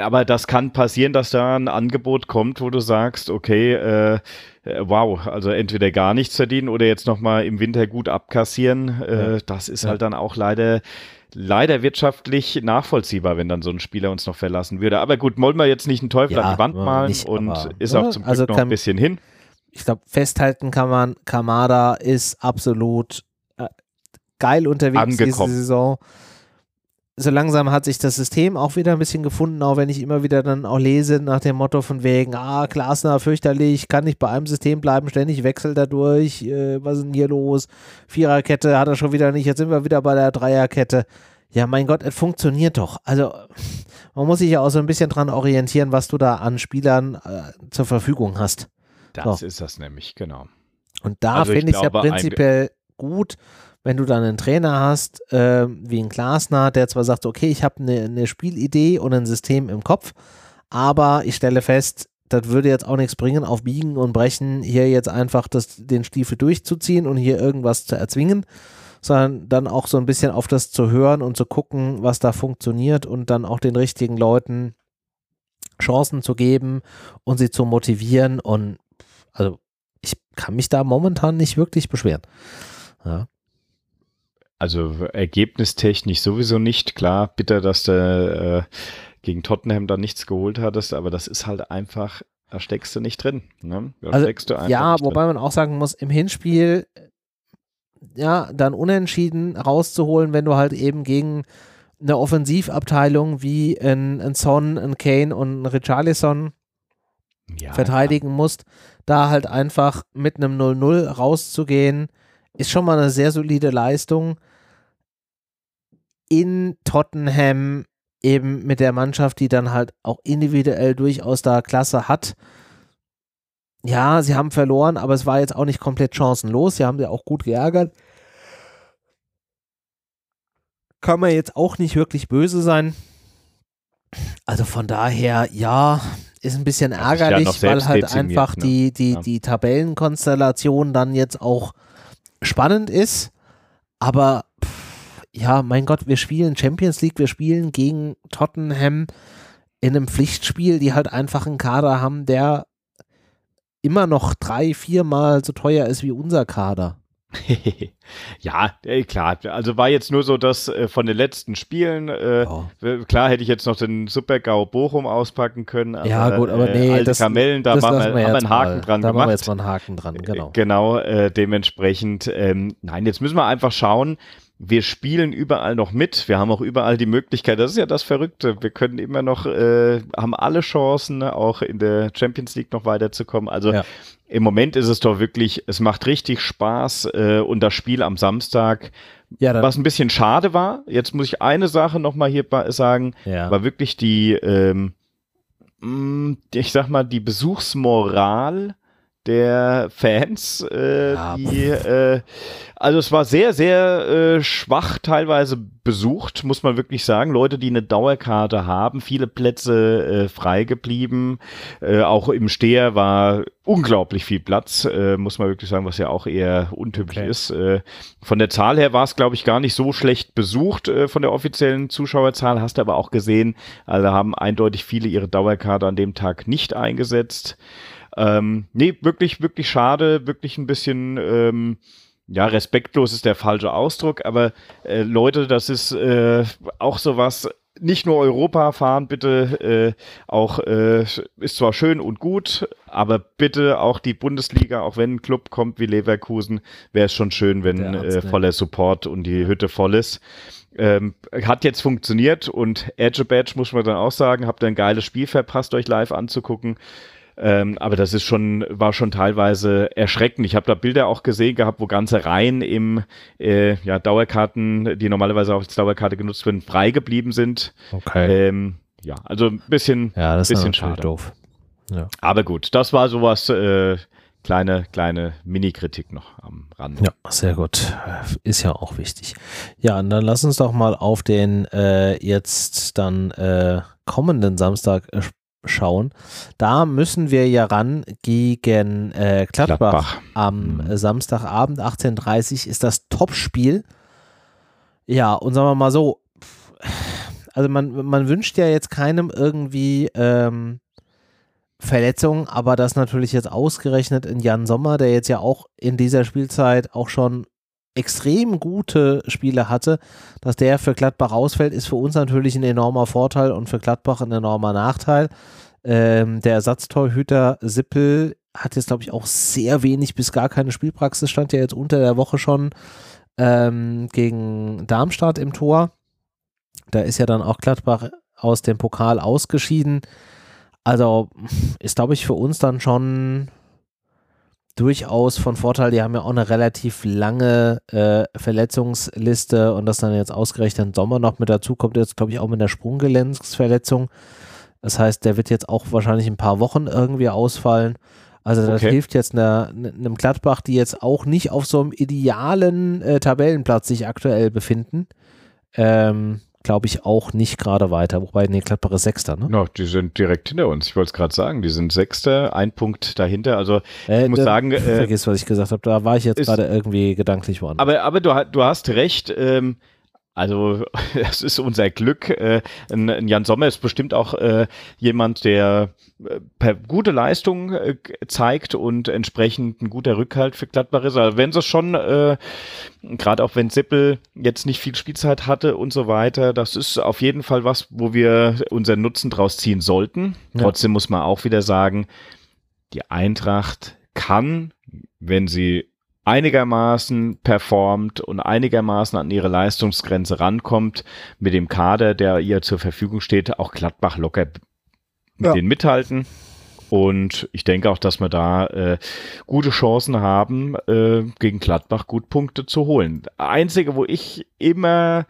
Aber das kann passieren, dass da ein Angebot kommt, wo du sagst, okay, äh, äh wow, also entweder gar nichts verdienen oder jetzt nochmal im Winter gut abkassieren. Äh, ja. Das ist halt dann auch leider leider wirtschaftlich nachvollziehbar, wenn dann so ein Spieler uns noch verlassen würde. Aber gut, wollen wir jetzt nicht einen Teufel ja, an die Wand malen nicht, und aber, ist auch zum Glück also noch ein bisschen hin. Ich glaube, festhalten kann man, Kamada ist absolut äh, geil unterwegs Angekommen. diese Saison so langsam hat sich das System auch wieder ein bisschen gefunden, auch wenn ich immer wieder dann auch lese nach dem Motto von wegen, ah, Glasner fürchterlich, kann nicht bei einem System bleiben, ständig wechselt dadurch, äh, was ist denn hier los? Viererkette hat er schon wieder nicht, jetzt sind wir wieder bei der Dreierkette. Ja, mein Gott, es funktioniert doch. Also man muss sich ja auch so ein bisschen dran orientieren, was du da an Spielern äh, zur Verfügung hast. Das so. ist das nämlich, genau. Und da also finde ich es ja prinzipiell gut, wenn du dann einen Trainer hast, äh, wie ein Glasner, der zwar sagt, okay, ich habe eine ne Spielidee und ein System im Kopf, aber ich stelle fest, das würde jetzt auch nichts bringen, auf Biegen und Brechen hier jetzt einfach das, den Stiefel durchzuziehen und hier irgendwas zu erzwingen, sondern dann auch so ein bisschen auf das zu hören und zu gucken, was da funktioniert und dann auch den richtigen Leuten Chancen zu geben und sie zu motivieren und also ich kann mich da momentan nicht wirklich beschweren. Ja. Also ergebnistechnisch sowieso nicht. Klar, bitter, dass du äh, gegen Tottenham da nichts geholt hattest, aber das ist halt einfach, da steckst du nicht drin. Ne? Also, ja, wobei drin. man auch sagen muss, im Hinspiel ja, dann unentschieden rauszuholen, wenn du halt eben gegen eine Offensivabteilung wie ein, ein Son, ein Kane und ein Richarlison ja, verteidigen ja. musst, da halt einfach mit einem 0-0 rauszugehen, ist schon mal eine sehr solide Leistung. In Tottenham eben mit der Mannschaft, die dann halt auch individuell durchaus da Klasse hat. Ja, sie haben verloren, aber es war jetzt auch nicht komplett chancenlos. Sie haben sie auch gut geärgert. Kann man jetzt auch nicht wirklich böse sein. Also von daher, ja, ist ein bisschen ärgerlich, ja weil halt einfach ne? die, die, ja. die Tabellenkonstellation dann jetzt auch spannend ist, aber ja, mein Gott, wir spielen Champions League, wir spielen gegen Tottenham in einem Pflichtspiel, die halt einfach einen Kader haben, der immer noch drei, viermal so teuer ist wie unser Kader. ja, äh, klar. Also war jetzt nur so, dass äh, von den letzten Spielen, äh, oh. klar hätte ich jetzt noch den Super-GAU Bochum auspacken können. Aber, ja, gut, aber nee, äh, das, Kamellen, da das machen wir, wir einen Haken mal. dran da gemacht. Da machen wir jetzt mal einen Haken dran, genau. Genau, äh, dementsprechend, ähm, nein, jetzt müssen wir einfach schauen, wir spielen überall noch mit. Wir haben auch überall die Möglichkeit. Das ist ja das Verrückte. Wir können immer noch, äh, haben alle Chancen, auch in der Champions League noch weiterzukommen. Also ja. im Moment ist es doch wirklich, es macht richtig Spaß äh, und das Spiel am Samstag, ja, was ein bisschen schade war. Jetzt muss ich eine Sache nochmal hier sagen, ja. war wirklich die, ähm, mm, ich sag mal, die Besuchsmoral der Fans, äh, ja. die, äh, also es war sehr, sehr äh, schwach teilweise besucht, muss man wirklich sagen. Leute, die eine Dauerkarte haben, viele Plätze äh, frei geblieben. Äh, auch im Steher war unglaublich viel Platz, äh, muss man wirklich sagen, was ja auch eher untypisch okay. ist. Äh, von der Zahl her war es, glaube ich, gar nicht so schlecht besucht äh, von der offiziellen Zuschauerzahl. Hast du aber auch gesehen, also haben eindeutig viele ihre Dauerkarte an dem Tag nicht eingesetzt. Ähm, nee, wirklich, wirklich schade, wirklich ein bisschen, ähm, ja, respektlos ist der falsche Ausdruck, aber äh, Leute, das ist äh, auch sowas, nicht nur Europa fahren, bitte äh, auch äh, ist zwar schön und gut, aber bitte auch die Bundesliga, auch wenn ein Club kommt wie Leverkusen, wäre es schon schön, wenn äh, voller Support und die Hütte voll ist. Ähm, hat jetzt funktioniert und Edge Badge muss man dann auch sagen, habt ihr ein geiles Spiel verpasst, euch live anzugucken. Ähm, aber das ist schon, war schon teilweise erschreckend. Ich habe da Bilder auch gesehen gehabt, wo ganze Reihen im äh, ja, Dauerkarten, die normalerweise auch als Dauerkarte genutzt werden, frei geblieben sind. Okay. Ähm, ja, also ein bisschen, ja, das bisschen ist schade. doof. Ja. Aber gut, das war sowas, äh, kleine, kleine Mini-Kritik noch am Rande. Ja, sehr gut. Ist ja auch wichtig. Ja, und dann lass uns doch mal auf den äh, jetzt dann äh, kommenden Samstag äh, schauen. Da müssen wir ja ran gegen äh, Gladbach, Gladbach. am Mhm. Samstagabend 18.30 ist das Topspiel. Ja, und sagen wir mal so, also man, man wünscht ja jetzt keinem irgendwie ähm, Verletzungen, aber das natürlich jetzt ausgerechnet in Jan Sommer, der jetzt ja auch in dieser Spielzeit auch schon extrem gute Spiele hatte, dass der für Gladbach ausfällt, ist für uns natürlich ein enormer Vorteil und für Gladbach ein enormer Nachteil. Ähm, der Ersatztorhüter Sippel hat jetzt, glaube ich, auch sehr wenig bis gar keine Spielpraxis, stand ja jetzt unter der Woche schon ähm, gegen Darmstadt im Tor. Da ist ja dann auch Gladbach aus dem Pokal ausgeschieden. Also ist, glaube ich, für uns dann schon durchaus von Vorteil. Die haben ja auch eine relativ lange äh, Verletzungsliste und das dann jetzt ausgerechnet im Sommer noch mit dazu kommt, jetzt glaube ich auch mit einer Sprunggelenksverletzung. Das heißt, der wird jetzt auch wahrscheinlich ein paar Wochen irgendwie ausfallen. Also das Okay. hilft jetzt einer, einem Gladbach, die jetzt auch nicht auf so einem idealen äh, Tabellenplatz sich aktuell befinden. Ähm, glaube ich auch nicht gerade weiter. Wobei, nee, Gladbach ist Sechster, ne? No, die sind direkt hinter uns. Ich wollte es gerade sagen, die sind Sechster, ein Punkt dahinter. Also Äh, ich muss da- sagen, äh, Vergiss, was ich gesagt habe. Da war ich jetzt gerade irgendwie gedanklich woanders. Aber, aber du, du hast recht. Ähm, also es ist unser Glück. Äh, ein, ein Jan Sommer ist bestimmt auch äh, jemand, der äh, per gute Leistung äh, zeigt und entsprechend ein guter Rückhalt für Gladbach ist. Also wenn sie schon, äh, gerade auch wenn Sippel jetzt nicht viel Spielzeit hatte und so weiter, das ist auf jeden Fall was, wo wir unseren Nutzen draus ziehen sollten. Ja. Trotzdem muss man auch wieder sagen, die Eintracht kann, wenn sie einigermaßen performt und einigermaßen an ihre Leistungsgrenze rankommt, mit dem Kader, der ihr zur Verfügung steht, auch Gladbach locker mit Ja. denen mithalten. Und ich denke auch, dass wir da äh, gute Chancen haben, äh, gegen Gladbach gut Punkte zu holen. Einzige, wo ich immer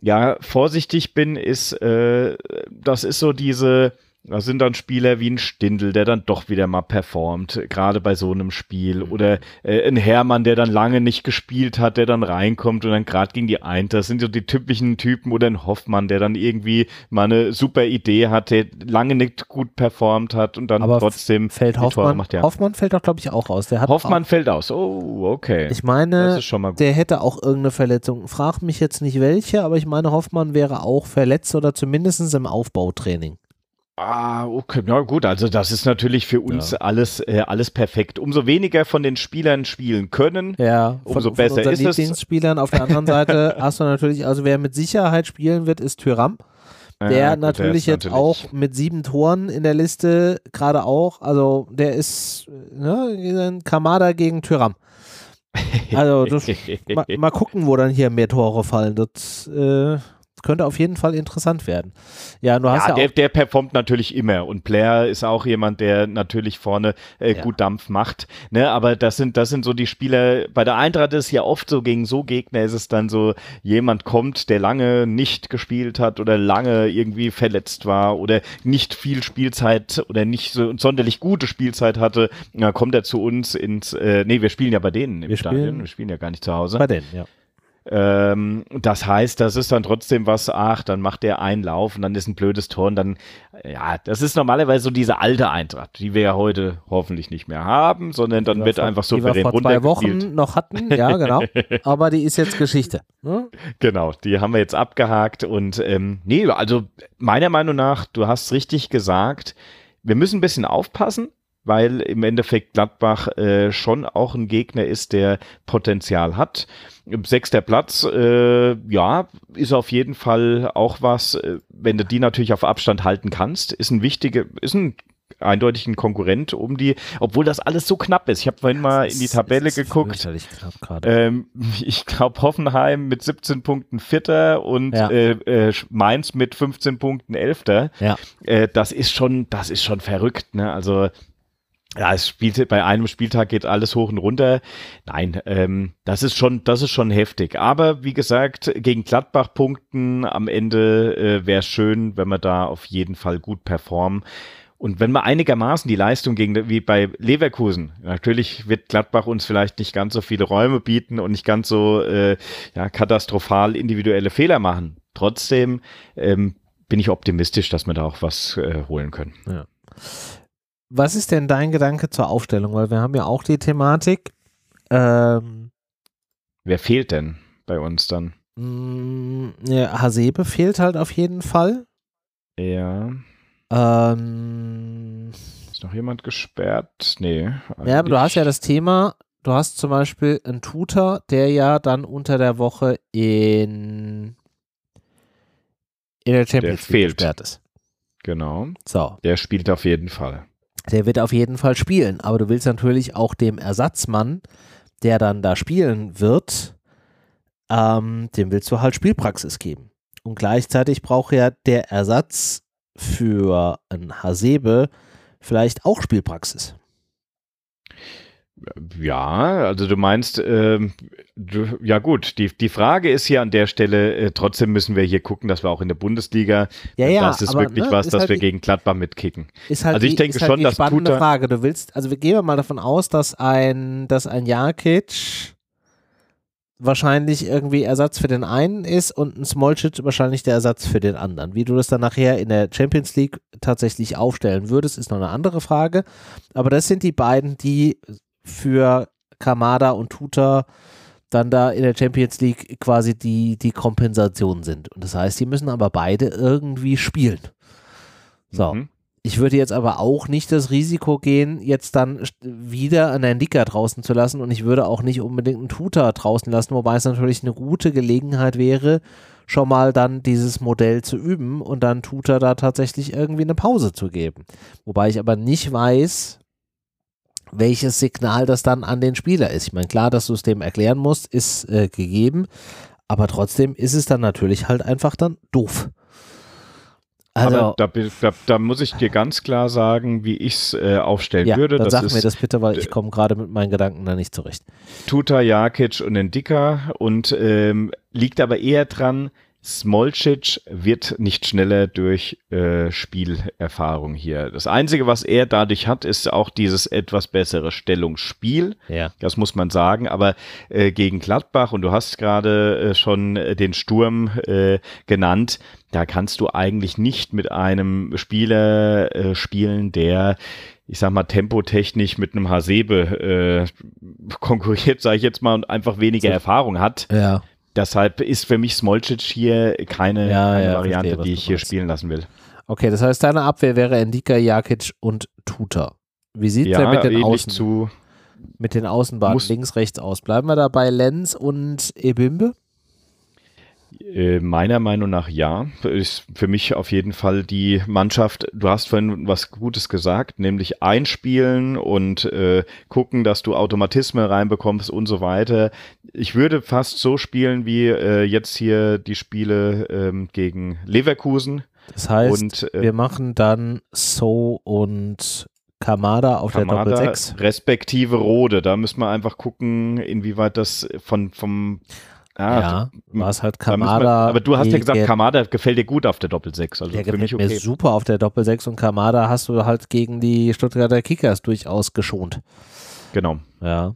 ja vorsichtig bin, ist, äh, das ist so diese, da sind dann Spieler wie ein Stindl, der dann doch wieder mal performt, gerade bei so einem Spiel. Oder äh, ein Hermann, der dann lange nicht gespielt hat, der dann reinkommt und dann gerade gegen die Eint. Das sind so die typischen Typen. Oder ein Hoffmann, der dann irgendwie mal eine super Idee hat, der lange nicht gut performt hat und dann Aber trotzdem fällt Tore Hoffmann, macht. Ja. Hoffmann fällt doch, glaube ich, auch aus. Hoffmann fällt aus. Oh, okay. Auch, ich das meine, der hätte auch irgendeine Verletzung. Frag mich jetzt nicht welche, aber ich meine, Hoffmann wäre auch verletzt oder zumindest im Aufbautraining. Ah, okay, na gut, also das ist natürlich für uns Ja. alles, äh, alles perfekt. Umso weniger von den Spielern spielen können, Ja, Umso besser unseren ist es. Lieblingsspielern. Auf der anderen Seite hast du natürlich, also wer mit Sicherheit spielen wird, ist Tyram. Der Ja, gut, natürlich ist jetzt natürlich- auch mit sieben Toren in der Liste gerade auch, also der ist ne, Kamada gegen Tyram. Also das, mal, mal gucken, wo dann hier mehr Tore fallen. Das äh, könnte auf jeden Fall interessant werden. Ja, du hast Ja, ja, der, auch, der performt natürlich immer und Blair ist auch jemand, der natürlich vorne äh, Ja. gut Dampf macht. Ne? Aber das sind, das sind so die Spieler. Bei der Eintracht ist ja oft so gegen so Gegner ist es dann so, jemand kommt, der lange nicht gespielt hat oder lange irgendwie verletzt war oder nicht viel Spielzeit oder nicht so sonderlich gute Spielzeit hatte. Dann kommt er zu uns ins, äh, nee, wir spielen ja bei denen im Wir Stadion. spielen- wir spielen ja gar nicht zu Hause. bei denen, ja. Ähm, das heißt, das ist dann trotzdem was, ach, dann macht der einen Lauf und dann ist ein blödes Tor und dann, ja, das ist normalerweise so diese alte Eintracht, die wir ja heute hoffentlich nicht mehr haben, sondern dann wird vor- einfach wir souverän vor zwei. Wochen noch hatten, ja, genau. Aber die ist jetzt Geschichte. Ne? Genau, die haben wir jetzt abgehakt und ähm, nee, also meiner Meinung nach, du hast richtig gesagt, wir müssen ein bisschen aufpassen, weil im Endeffekt Gladbach äh, schon auch ein Gegner ist, der Potenzial hat. Sechster Platz, äh, ja, ist auf jeden Fall auch was, äh, wenn du die natürlich auf Abstand halten kannst, ist ein wichtiger, ist ein eindeutig ein Konkurrent um die, obwohl das alles so knapp ist. Ich habe vorhin mal in die Tabelle geguckt. Ähm, ich glaube Hoffenheim mit 17 Punkten Vierter und ja. äh, äh, Mainz mit 15 Punkten Elfter. Ja. Äh, das ist schon, das ist schon verrückt. Ne? Also ja, es spielt bei einem Spieltag geht alles hoch und runter. Nein, ähm, das ist schon, das ist schon heftig. Aber wie gesagt, gegen Gladbach punkten am Ende äh, wäre schön, wenn wir da auf jeden Fall gut performen. Und wenn wir einigermaßen die Leistung gegen, wie bei Leverkusen, natürlich wird Gladbach uns vielleicht nicht ganz so viele Räume bieten und nicht ganz so äh, ja, katastrophal individuelle Fehler machen. Trotzdem ähm, bin ich optimistisch, dass wir da auch was äh, holen können. Ja. Was ist denn dein Gedanke zur Aufstellung? Weil wir haben ja auch die Thematik. Ähm, Wer fehlt denn bei uns dann? Mm, ja, Hasebe fehlt halt auf jeden Fall. Ja. Ähm, ist noch jemand gesperrt? Nee. Ja, aber du hast ja das Thema, du hast zum Beispiel einen Tutor, der ja dann unter der Woche in, in der Champions der League gesperrt ist. Genau. So. Der spielt auf jeden Fall der wird auf jeden Fall spielen. Aber du willst natürlich auch dem Ersatzmann, der dann da spielen wird, ähm, dem willst du halt Spielpraxis geben. Und gleichzeitig braucht ja der Ersatz für ein Hasebe vielleicht auch Spielpraxis. Ja, also du meinst, äh, du, ja gut, die, die Frage ist hier an der Stelle, äh, trotzdem müssen wir hier gucken, dass wir auch in der Bundesliga, ja, ja, das ist aber, wirklich ne, was, dass halt wir die, gegen Gladbach mitkicken. Ist halt also ich die, denke ist schon, halt dass spannende Tuta Frage. Du willst, also wir gehen mal davon aus, dass ein, dass ein Jakic wahrscheinlich irgendwie Ersatz für den einen ist und ein Smolcic wahrscheinlich der Ersatz für den anderen. Wie du das dann nachher in der Champions League tatsächlich aufstellen würdest, ist noch eine andere Frage. Aber das sind die beiden, die für Kamada und Tuta dann da in der Champions League quasi die, die Kompensation sind. Und das heißt, die müssen aber beide irgendwie spielen. So. Mhm. Ich würde jetzt aber auch nicht das Risiko gehen, jetzt dann wieder einen Dicker draußen zu lassen und ich würde auch nicht unbedingt einen Tutor draußen lassen, wobei es natürlich eine gute Gelegenheit wäre, schon mal dann dieses Modell zu üben und dann Tutor da tatsächlich irgendwie eine Pause zu geben. Wobei ich aber nicht weiß, welches Signal das dann an den Spieler ist. Ich meine, klar, dass du es dem erklären musst, ist äh, gegeben, aber trotzdem ist es dann natürlich halt einfach dann doof. Also, aber da, da, da, muss ich dir ganz klar sagen, wie ich es äh, aufstellen ja, würde. Dann das sag mir das bitte, weil ich komme gerade mit meinen Gedanken da nicht zurecht. Tuta, Jakic und Endika und ähm, liegt aber eher dran, Smolcic wird nicht schneller durch äh, Spielerfahrung hier. Das Einzige, was er dadurch hat, ist auch dieses etwas bessere Stellungsspiel. Ja. Das muss man sagen. Aber äh, gegen Gladbach, und du hast gerade äh, schon äh, den Sturm äh, genannt, da kannst du eigentlich nicht mit einem Spieler äh, spielen, der ich sag mal, tempotechnisch mit einem Hasebe konkurriert, sage ich jetzt mal, und einfach weniger so. Erfahrung hat. Ja. Deshalb ist für mich Smolcic hier keine, ja, keine ja, Variante, verstehe, die ich hier meinst. spielen lassen will. Okay, das heißt, deine Abwehr wäre Endika, Jakic und Tuta. Wie sieht es ja, denn mit den Außen, zu, mit den Außenbahnen links, rechts aus? Bleiben wir da bei Lenz und Ebimbe? Äh, meiner Meinung nach ja. Ist für mich auf jeden Fall die Mannschaft. Du hast vorhin was Gutes gesagt, nämlich einspielen und äh, gucken, dass du Automatismen reinbekommst und so weiter. Ich würde fast so spielen wie äh, jetzt hier die Spiele ähm, gegen Leverkusen. Das heißt, und, äh, wir machen dann So und Kamada auf Kamada der Doppel 6. Respektive Rode. Da müssen wir einfach gucken, inwieweit das von, vom Ah, ja, war es halt Kamada. aber du hast ja gesagt, Kamada gefällt dir gut auf der Doppel-6. Also der für mich okay. mir super auf der Doppel-6 und Kamada hast du halt gegen die Stuttgarter Kickers durchaus geschont. Genau. Ja.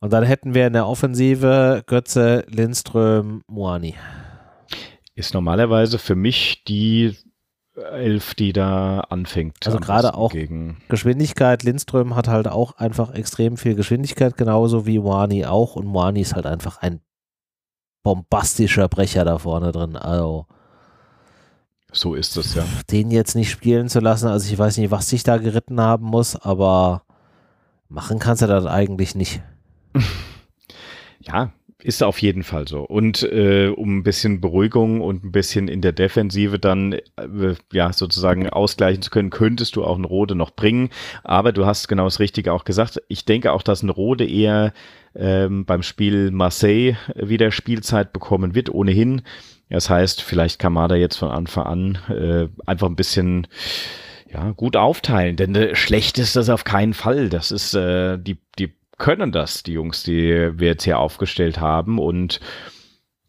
Und dann hätten wir in der Offensive Götze, Lindström, Moani. Ist normalerweise für mich die Elf, die da anfängt. Also gerade auch gegen Geschwindigkeit. Lindström hat halt auch einfach extrem viel Geschwindigkeit, genauso wie Moani auch. Und Moani ist halt einfach ein bombastischer Brecher da vorne drin. Also. So ist es, ja. Den jetzt nicht spielen zu lassen, also ich weiß nicht, was sich da geritten haben muss, aber machen kannst du das eigentlich nicht. ja, Ist auf jeden Fall so. Und äh, um ein bisschen Beruhigung und ein bisschen in der Defensive dann äh, ja sozusagen ausgleichen zu können, könntest du auch einen Rode noch bringen. Aber du hast genau das Richtige auch gesagt. Ich denke auch, dass ein Rode eher ähm, beim Spiel Marseille wieder Spielzeit bekommen wird, ohnehin. Das heißt, vielleicht kann Mada jetzt von Anfang an äh, einfach ein bisschen ja, gut aufteilen, denn äh, schlecht ist das auf keinen Fall. Das ist äh, die, die können das, die Jungs, die wir jetzt hier aufgestellt haben. Und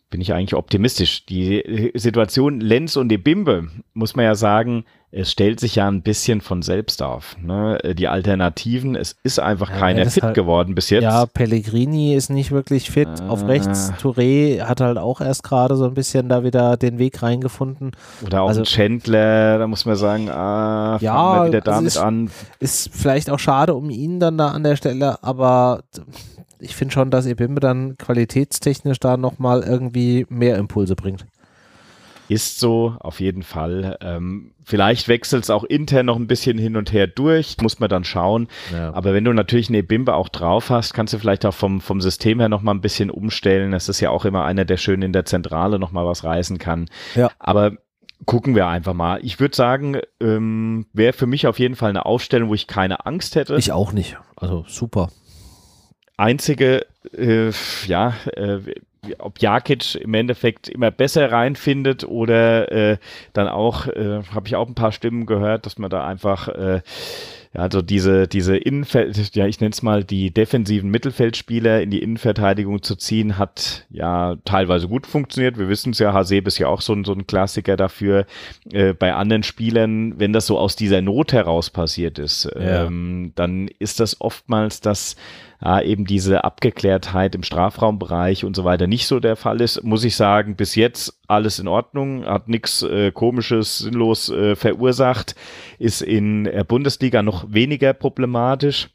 bin ich eigentlich optimistisch. Die Situation Lenz und die Bimbe, muss man ja sagen, es stellt sich ja ein bisschen von selbst auf. Ne? Die Alternativen, es ist einfach ja, keiner fit halt, geworden bis jetzt. Ja, Pellegrini ist nicht wirklich fit. Ah. Auf rechts, Touré hat halt auch erst gerade so ein bisschen da wieder den Weg reingefunden. Oder auch also, Chandler, da muss man sagen, ah, ja, fangen wir wieder damit ist, an. Ist vielleicht auch schade um ihn dann da an der Stelle, aber ich finde schon, dass Ebimbe dann qualitätstechnisch da nochmal irgendwie mehr Impulse bringt. Ist so, auf jeden Fall. Ähm, vielleicht wechselt es auch intern noch ein bisschen hin und her durch, muss man dann schauen. Ja. Aber wenn du natürlich eine Bimbe auch drauf hast, kannst du vielleicht auch vom, vom System her nochmal ein bisschen umstellen. Das ist ja auch immer einer, der schön in der Zentrale nochmal was reißen kann. Ja. Aber gucken wir einfach mal. Ich würde sagen, ähm, wäre für mich auf jeden Fall eine Aufstellung, wo ich keine Angst hätte. Ich auch nicht. Also super. Einzige, äh, ja, äh, ob Jakic im Endeffekt immer besser reinfindet oder äh, dann auch, äh, habe ich auch ein paar Stimmen gehört, dass man da einfach äh, ja, also diese, diese Innenfeld, ja, ich nenne es mal, die defensiven Mittelfeldspieler in die Innenverteidigung zu ziehen, hat ja teilweise gut funktioniert. Wir wissen es ja, Hasebe ist ja auch so ein, so ein Klassiker dafür. Äh, bei anderen Spielern, wenn das so aus dieser Not heraus passiert ist, ja. ähm, dann ist das oftmals das, ja, eben diese Abgeklärtheit im Strafraumbereich und so weiter nicht so der Fall ist, muss ich sagen, bis jetzt alles in Ordnung, hat nichts äh, komisches, sinnlos äh, verursacht, ist in der Bundesliga noch weniger problematisch.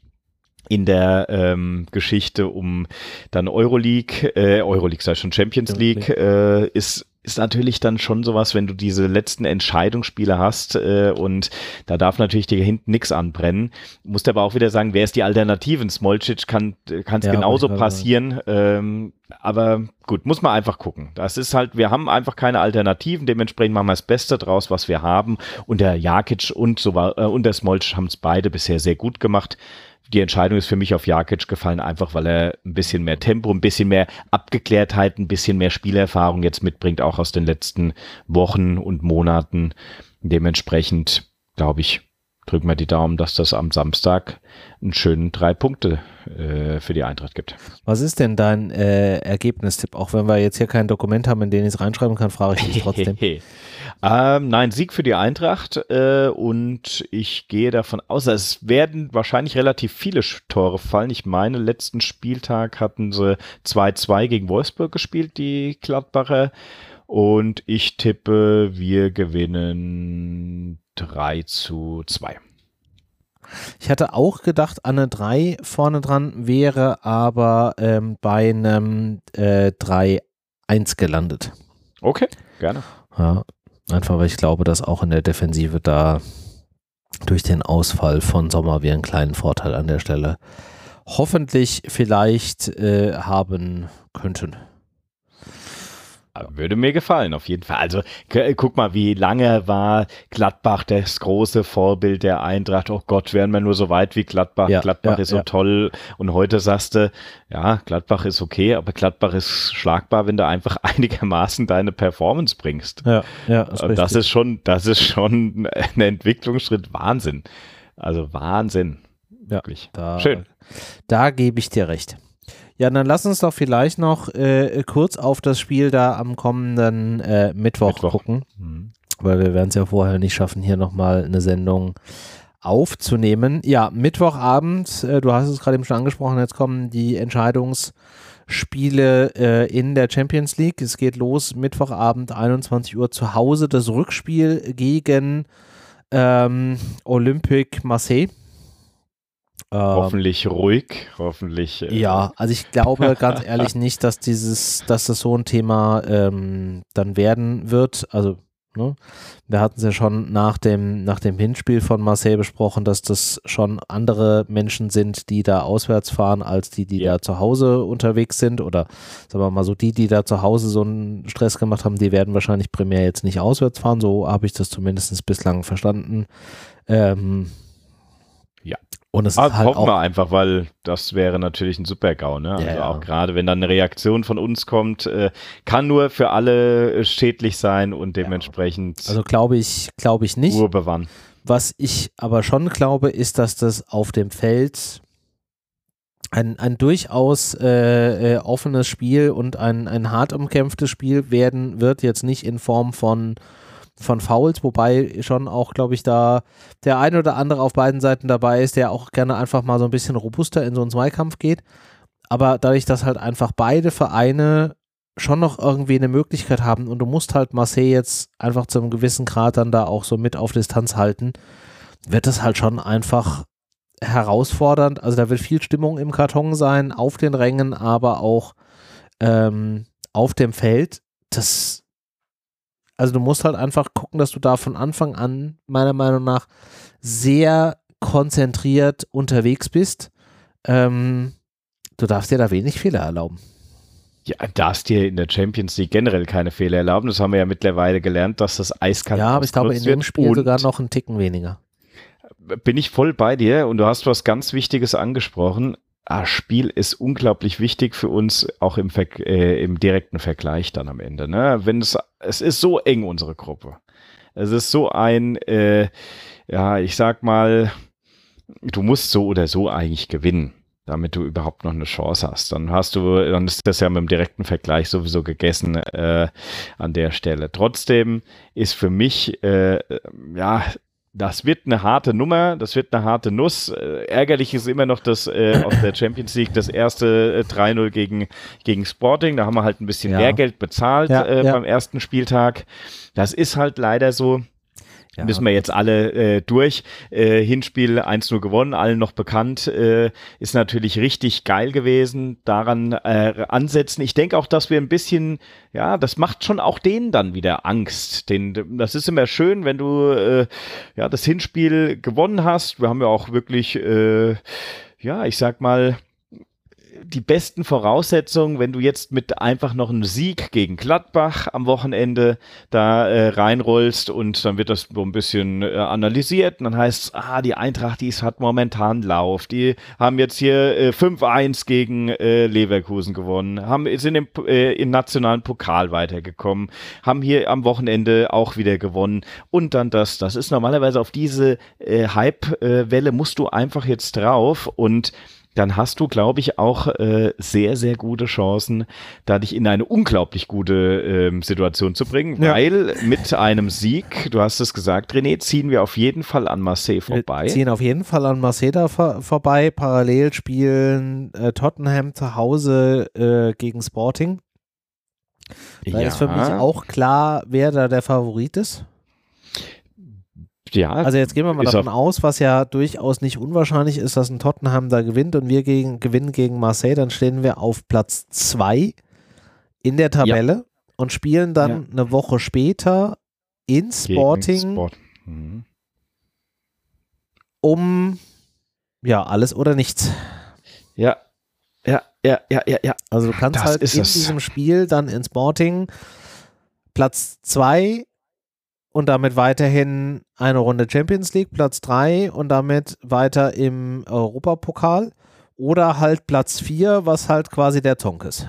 In der ähm, Geschichte um dann Euroleague, äh, Euroleague sei schon Champions League, äh, ist ist natürlich dann schon sowas, wenn du diese letzten Entscheidungsspiele hast äh, und da darf natürlich dir hinten nichts anbrennen. Musst aber auch wieder sagen, wer ist die Alternativen? Smolcic kann es ja, genauso passieren. Ähm, aber gut, muss man einfach gucken. Das ist halt, wir haben einfach keine Alternativen, dementsprechend machen wir das Beste draus, was wir haben. Und der Jakic und, so, äh, und der Smolcic haben es beide bisher sehr gut gemacht die Entscheidung ist für mich auf Jakic gefallen, einfach weil er ein bisschen mehr Tempo, ein bisschen mehr Abgeklärtheit, ein bisschen mehr Spielerfahrung jetzt mitbringt, auch aus den letzten Wochen und Monaten. Dementsprechend, glaube ich, drücken wir die Daumen, dass das am Samstag einen schönen drei Punkte äh, für die Eintracht gibt. Was ist denn dein äh, Ergebnistipp? Auch wenn wir jetzt hier kein Dokument haben, in dem ich es reinschreiben kann, frage ich dich trotzdem. ähm, nein, Sieg für die Eintracht äh, und ich gehe davon aus, es werden wahrscheinlich relativ viele Tore fallen. Ich meine, letzten Spieltag hatten sie 2-2 gegen Wolfsburg gespielt, die Gladbacher. Und ich tippe, wir gewinnen 3 zu 2. Ich hatte auch gedacht, an eine 3 vorne dran wäre aber ähm, bei einem äh, 3-1 gelandet. Okay, gerne. Ja, einfach weil ich glaube, dass auch in der Defensive da durch den Ausfall von Sommer wir einen kleinen Vorteil an der Stelle hoffentlich vielleicht äh, haben könnten. Würde mir gefallen, auf jeden Fall. Also guck mal, wie lange war Gladbach das große Vorbild der Eintracht. Oh Gott, wären wir nur so weit wie Gladbach. Ja, Gladbach ja, ist so ja. toll. Und heute sagst du, ja, Gladbach ist okay, aber Gladbach ist schlagbar, wenn du einfach einigermaßen deine Performance bringst. Ja, ja. Das, ist, das ist schon, das ist schon ein Entwicklungsschritt. Wahnsinn. Also Wahnsinn. Wirklich. Da, Schön. Da gebe ich dir recht. Ja, dann lass uns doch vielleicht noch äh, kurz auf das Spiel da am kommenden äh, Mittwoch, Mittwoch, gucken. Mhm. Weil wir werden es ja vorher nicht schaffen, hier nochmal eine Sendung aufzunehmen. Ja, Mittwochabend, äh, du hast es gerade eben schon angesprochen, jetzt kommen die Entscheidungsspiele äh, in der Champions League. Es geht los Mittwochabend, 21 Uhr zu Hause, das Rückspiel gegen ähm, Olympique Marseille. Ähm, hoffentlich ruhig, hoffentlich. Äh, ja, also ich glaube ganz ehrlich nicht, dass dieses, dass das so ein Thema ähm, dann werden wird. Also Ne? Wir hatten es ja schon nach dem, nach dem Hinspiel von Marseille besprochen, dass das schon andere Menschen sind, die da auswärts fahren, als die, die ja. da zu Hause unterwegs sind. Oder sagen wir mal so, die, die da zu Hause so einen Stress gemacht haben, die werden wahrscheinlich primär jetzt nicht auswärts fahren. So habe ich das zumindest bislang verstanden. Ähm. Und es ah, ist halt hoffen auch, wir einfach, weil das wäre natürlich ein super GAU. Ne? Also ja, auch gerade, wenn dann eine Reaktion von uns kommt, äh, kann nur für alle äh, schädlich sein und dementsprechend. Ja. Also glaube ich, glaube ich nicht. Urbewahren. Was ich aber schon glaube, ist, dass das auf dem Feld ein, ein durchaus äh, äh, offenes Spiel und ein, ein hart umkämpftes Spiel werden wird, jetzt nicht in Form von von Fouls, wobei schon auch, glaube ich, da der eine oder andere auf beiden Seiten dabei ist, der auch gerne einfach mal so ein bisschen robuster in so einen Zweikampf geht. Aber dadurch, dass halt einfach beide Vereine schon noch irgendwie eine Möglichkeit haben und du musst halt Marseille jetzt einfach zu einem gewissen Grad dann da auch so mit auf Distanz halten, wird das halt schon einfach herausfordernd. Also da wird viel Stimmung im Karton sein, auf den Rängen, aber auch ähm, auf dem Feld. Das also du musst halt einfach gucken, dass du da von Anfang an, meiner Meinung nach, sehr konzentriert unterwegs bist. Ähm, du darfst dir da wenig Fehler erlauben. Ja, darfst dir in der Champions League generell keine Fehler erlauben. Das haben wir ja mittlerweile gelernt, dass das eiskalt Ja, aber ich glaube, in dem Spiel sogar noch einen Ticken weniger. Bin ich voll bei dir und du hast was ganz Wichtiges angesprochen ah, Spiel ist unglaublich wichtig für uns, auch im, Ver äh, im direkten Vergleich dann am Ende. Ne? Wenn es, es ist so eng, unsere Gruppe. Es ist so ein, äh, ja, ich sag mal, du musst so oder so eigentlich gewinnen, damit du überhaupt noch eine Chance hast. Dann hast du, dann ist das ja mit dem direkten Vergleich sowieso gegessen äh, an der Stelle. Trotzdem ist für mich, äh, ja, das wird eine harte Nummer, das wird eine harte Nuss. Äh, ärgerlich ist immer noch das äh, aus der Champions League das erste äh, 3-0 gegen, gegen Sporting. Da haben wir halt ein bisschen ja. Lehrgeld bezahlt ja, äh, ja. beim ersten Spieltag. Das ist halt leider so. Ja. Müssen wir jetzt alle äh, durch. Äh, Hinspiel 1-0 gewonnen, allen noch bekannt. Äh, ist natürlich richtig geil gewesen. Daran äh, ansetzen. Ich denke auch, dass wir ein bisschen, ja, das macht schon auch denen dann wieder Angst. Den, das ist immer schön, wenn du äh, ja das Hinspiel gewonnen hast. Wir haben ja auch wirklich, äh, ja, ich sag mal, die besten Voraussetzungen, wenn du jetzt mit einfach noch einem Sieg gegen Gladbach am Wochenende da äh, reinrollst und dann wird das so ein bisschen äh, analysiert und dann heißt es, ah, die Eintracht, die hat momentan Lauf, die haben jetzt hier äh, 5-1 gegen äh, Leverkusen gewonnen, haben, sind im, äh, im nationalen Pokal weitergekommen, haben hier am Wochenende auch wieder gewonnen und dann das, das ist normalerweise auf diese äh, Hype-Welle musst du einfach jetzt drauf und dann hast du, glaube ich, auch äh, sehr, sehr gute Chancen, da dich in eine unglaublich gute ähm, Situation zu bringen, ja. weil mit einem Sieg, du hast es gesagt, René, ziehen wir auf jeden Fall an Marseille vorbei. Wir ziehen auf jeden Fall an Marseille da vor, vorbei. Parallel spielen äh, Tottenham zu Hause äh, gegen Sporting. Da ja. ist für mich auch klar, wer da der Favorit ist. Ja, also jetzt gehen wir mal davon aus, was ja durchaus nicht unwahrscheinlich ist, dass ein Tottenham da gewinnt und wir gegen, gewinnen gegen Marseille, dann stehen wir auf Platz 2 in der Tabelle ja. und spielen dann ja. eine Woche später in Sporting Sport. mhm. um ja, alles oder nichts. Ja, ja, ja, ja, ja, ja. Also du kannst das halt in es. diesem Spiel dann in Sporting Platz 2 und damit weiterhin eine Runde Champions League, Platz 3 und damit weiter im Europapokal oder halt Platz 4, was halt quasi der Zonk ist.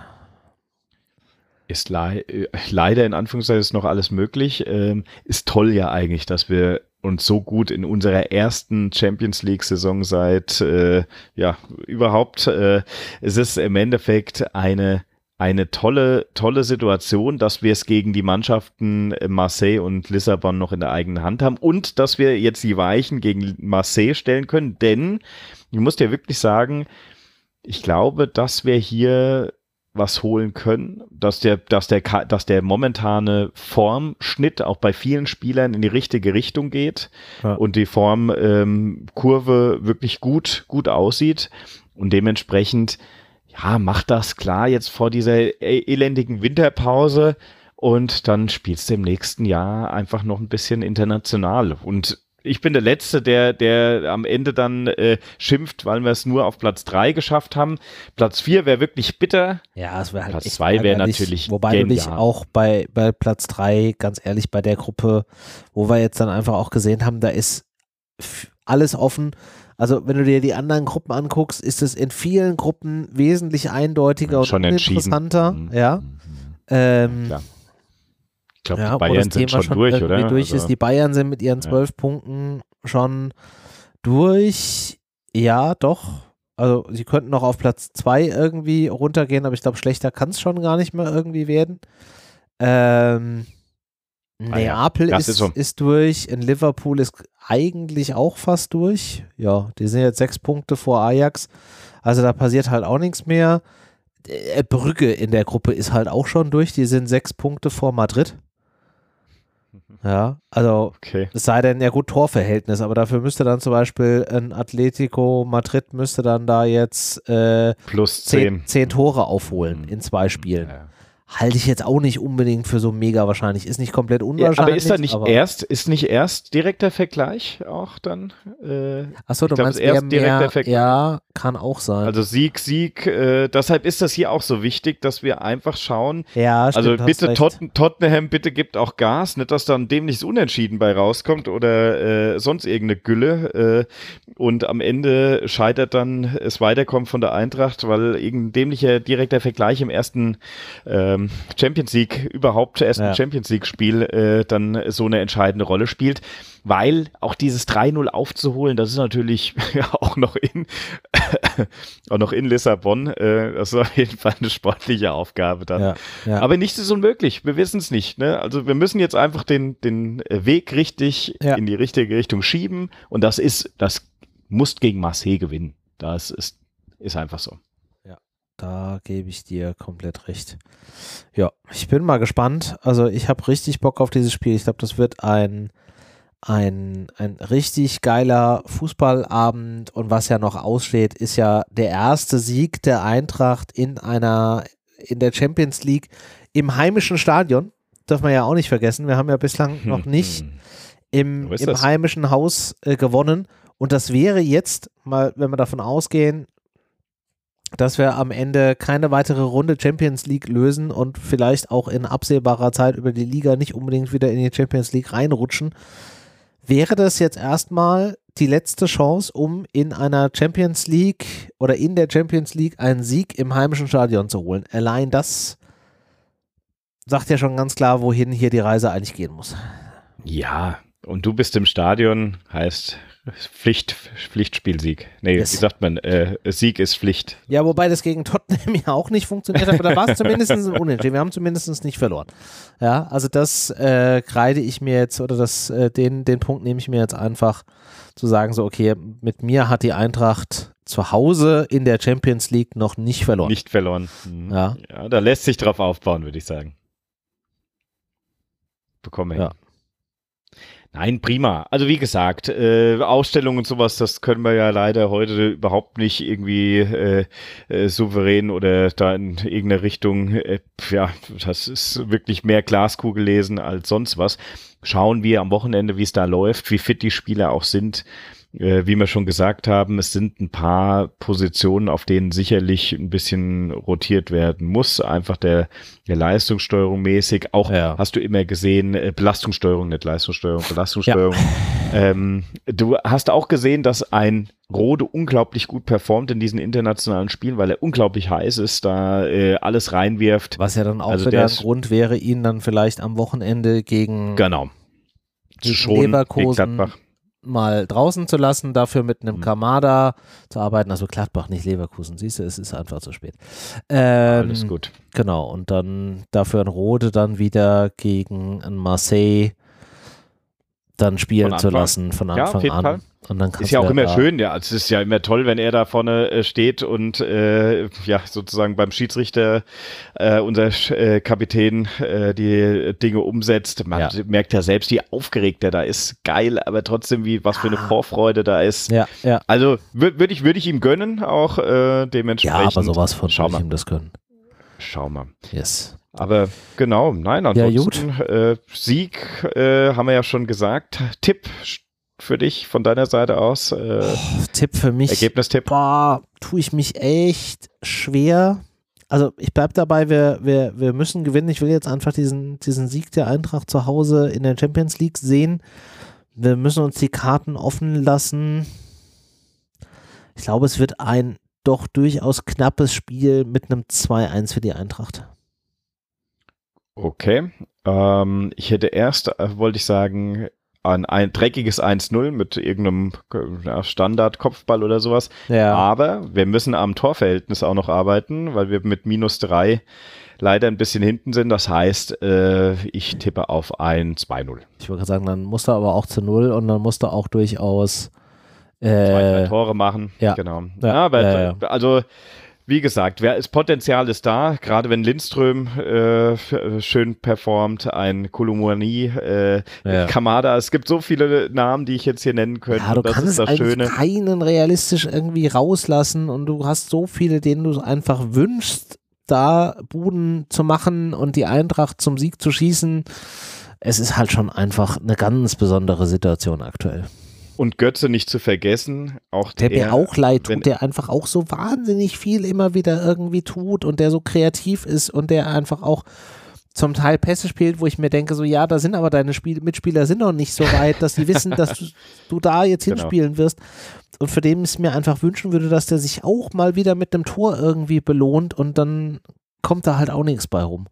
Ist le leider in Anführungszeichen ist noch alles möglich. Ähm, ist toll ja eigentlich, dass wir uns so gut in unserer ersten Champions League-Saison seit äh, ja überhaupt. Äh, es ist im Endeffekt eine eine tolle, tolle Situation, dass wir es gegen die Mannschaften äh, Marseille und Lissabon noch in der eigenen Hand haben und dass wir jetzt die Weichen gegen Marseille stellen können, denn ich muss dir wirklich sagen, ich glaube, dass wir hier was holen können, dass der, dass der, dass der momentane Formschnitt auch bei vielen Spielern in die richtige Richtung geht ja. und die Formkurve ähm, wirklich gut, gut aussieht und dementsprechend ja, macht das klar jetzt vor dieser e-, elendigen Winterpause und dann spielst du im nächsten Jahr einfach noch ein bisschen international. Und ich bin der Letzte, der, der am Ende dann äh, schimpft, weil wir es nur auf Platz drei geschafft haben. Platz vier wäre wirklich bitter. Ja, es wäre halt Platz zwei wäre natürlich Wobei genial. du auch bei, bei Platz drei, ganz ehrlich, bei der Gruppe, wo wir jetzt dann einfach auch gesehen haben, da ist alles offen. Also wenn du dir die anderen Gruppen anguckst, ist es in vielen Gruppen wesentlich eindeutiger und interessanter. Mhm. Ja. Mhm. Ähm, ja, ich glaube, ja, die Bayern sind schon, schon durch, oder? Durch also, ist. Die Bayern sind mit ihren zwölf ja. Punkten schon durch. Ja, doch. Also sie könnten noch auf Platz zwei irgendwie runtergehen, aber ich glaube, schlechter kann es schon gar nicht mehr irgendwie werden. Ähm, Neapel ja. ist, ist, so. ist, durch. In Liverpool ist eigentlich auch fast durch. Ja, die sind jetzt sechs Punkte vor Ajax. Also da passiert halt auch nichts mehr. Äh, Brügge in der Gruppe ist halt auch schon durch. Die sind sechs Punkte vor Madrid. Ja, also okay. es sei denn, ja gut, Torverhältnis, aber dafür müsste dann zum Beispiel ein Atletico Madrid müsste dann da jetzt äh, plus zehn, zehn Tore aufholen in zwei Spielen. Ja halte ich jetzt auch nicht unbedingt für so mega wahrscheinlich. Ist nicht komplett unwahrscheinlich. Ja, aber ist da nicht erst, ist nicht erst direkter Vergleich auch dann? Äh, Achso, du glaub, meinst erst direkter Vergleich? Ja, kann auch sein. Also Sieg, Sieg, äh, deshalb ist das hier auch so wichtig, dass wir einfach schauen. Ja, stimmt, Also bitte Tot Tottenham, bitte gibt auch Gas, nicht, dass dann dem nichts Unentschieden bei rauskommt oder äh, sonst irgendeine Gülle äh, und am Ende scheitert dann es weiterkommt von der Eintracht, weil irgendein dämlicher direkter Vergleich im ersten ähm, Champions League überhaupt erst ein ja. Champions League Spiel äh, dann so eine entscheidende Rolle spielt, weil auch dieses 3-0 aufzuholen, das ist natürlich ja, auch noch in auch noch in Lissabon, äh, das ist auf jeden Fall eine sportliche Aufgabe dann. Ja, ja. Aber nichts ist unmöglich, wir wissen es nicht. Ne? Also wir müssen jetzt einfach den, den Weg richtig in die richtige Richtung schieben und das ist, das muss gegen Marseille gewinnen. Das ist, ist einfach so. Da gebe ich dir komplett recht. Ja, ich bin mal gespannt. Also ich habe richtig Bock auf dieses Spiel. Ich glaube, das wird ein, ein, ein richtig geiler Fußballabend. Und was ja noch aussteht, ist ja der erste Sieg der Eintracht in einer, in der Champions League im heimischen Stadion. Darf man ja auch nicht vergessen. Wir haben ja bislang hm, noch nicht hm. im, im heimischen Haus äh, gewonnen. Und das wäre jetzt mal, wenn wir davon ausgehen, dass wir am Ende keine weitere Runde Champions League lösen und vielleicht auch in absehbarer Zeit über die Liga nicht unbedingt wieder in die Champions League reinrutschen, wäre das jetzt erstmal die letzte Chance, um in einer Champions League oder in der Champions League einen Sieg im heimischen Stadion zu holen. Allein das sagt ja schon ganz klar, wohin hier die Reise eigentlich gehen muss. Ja, und du bist im Stadion, heißt Pflicht, Pflichtspielsieg. Nee, yes. wie sagt man? Äh, Sieg ist Pflicht. Ja, wobei das gegen Tottenham ja auch nicht funktioniert hat, aber da war es zumindest ein Unentschieden. Wir haben zumindest nicht verloren. Ja, also das äh, kreide ich mir jetzt, oder das, äh, den, den Punkt nehme ich mir jetzt einfach zu sagen, so, okay, mit mir hat die Eintracht zu Hause in der Champions League noch nicht verloren. Nicht verloren. Mhm. Ja. ja, da lässt sich drauf aufbauen, würde ich sagen. Bekomme ich. Ja. Nein, prima. Also wie gesagt, äh, Ausstellungen und sowas, das können wir ja leider heute überhaupt nicht irgendwie äh, äh, souverän oder da in irgendeine Richtung, äh, ja, das ist wirklich mehr Glaskugel lesen als sonst was. Schauen wir am Wochenende, wie es da läuft, wie fit die Spieler auch sind wie wir schon gesagt haben, es sind ein paar Positionen, auf denen sicherlich ein bisschen rotiert werden muss. Einfach der, der Leistungssteuerung mäßig. Auch ja. hast du immer gesehen, äh, Belastungssteuerung, nicht Leistungssteuerung, Belastungssteuerung. Ja. Ähm, du hast auch gesehen, dass ein Rode unglaublich gut performt in diesen internationalen Spielen, weil er unglaublich heiß ist, da äh, alles reinwirft. Was ja dann auch also ein Grund wäre, ihn dann vielleicht am Wochenende gegen, genau. gegen Schon Leverkusen gegen mal draußen zu lassen, dafür mit einem mhm. Kamada zu arbeiten. Also Gladbach, nicht Leverkusen, siehst du, es ist einfach zu spät. Ähm, Alles gut. Genau, und dann dafür ein Rode dann wieder gegen ein Marseille dann spielen zu lassen von Anfang ja, an. Fall. Und dann ist ja auch immer schön, ja. Es ist ja immer toll, wenn er da vorne äh, steht und äh, ja sozusagen beim Schiedsrichter äh, unser äh, Kapitän äh, die Dinge umsetzt. Man ja. merkt ja selbst, wie aufgeregt er da ist. Geil, aber trotzdem wie was für eine Vorfreude da ist. Ja, ja. Also würde würd ich würde ich ihm gönnen, auch äh, dementsprechend. Ja, aber sowas von Schau mal. ihm das können. Schau mal. Yes. Aber genau, nein, ansonsten ja, äh, Sieg äh, haben wir ja schon gesagt. Tipp für dich von deiner Seite aus? Äh, oh, Tipp für mich. Ergebnistipp. Boah, tue ich mich echt schwer. Also ich bleibe dabei, wir, wir, wir müssen gewinnen. Ich will jetzt einfach diesen, diesen Sieg der Eintracht zu Hause in der Champions League sehen. Wir müssen uns die Karten offen lassen. Ich glaube, es wird ein doch durchaus knappes Spiel mit einem 2-1 für die Eintracht. Okay. Ähm, ich hätte erst, äh, wollte ich sagen, ein, ein dreckiges 1-0 mit irgendeinem ja, Standard-Kopfball oder sowas. Ja. Aber wir müssen am Torverhältnis auch noch arbeiten, weil wir mit minus 3 leider ein bisschen hinten sind. Das heißt, äh, ich tippe auf ein 2-0. Ich würde sagen, dann musst du aber auch zu 0 und dann musst du auch durchaus äh, zwei, drei Tore machen. Ja. Genau. Ja, aber also wie gesagt, wer, das Potenzial ist da, gerade wenn Lindström äh, schön performt, ein Kolumani, äh, ja. Kamada, es gibt so viele Namen, die ich jetzt hier nennen könnte. Ja, du das kannst eigentlich Schöne. keinen realistisch irgendwie rauslassen und du hast so viele, denen du einfach wünschst, da Buden zu machen und die Eintracht zum Sieg zu schießen. Es ist halt schon einfach eine ganz besondere Situation aktuell. Und Götze nicht zu vergessen, auch der mir auch leid tut, der einfach auch so wahnsinnig viel immer wieder irgendwie tut und der so kreativ ist und der einfach auch zum Teil Pässe spielt, wo ich mir denke, so ja, da sind aber deine Spiel Mitspieler sind noch nicht so weit, dass die wissen, dass du, du, da jetzt genau. hinspielen wirst. Und für den ich mir einfach wünschen würde, dass der sich auch mal wieder mit einem Tor irgendwie belohnt und dann kommt da halt auch nichts bei rum.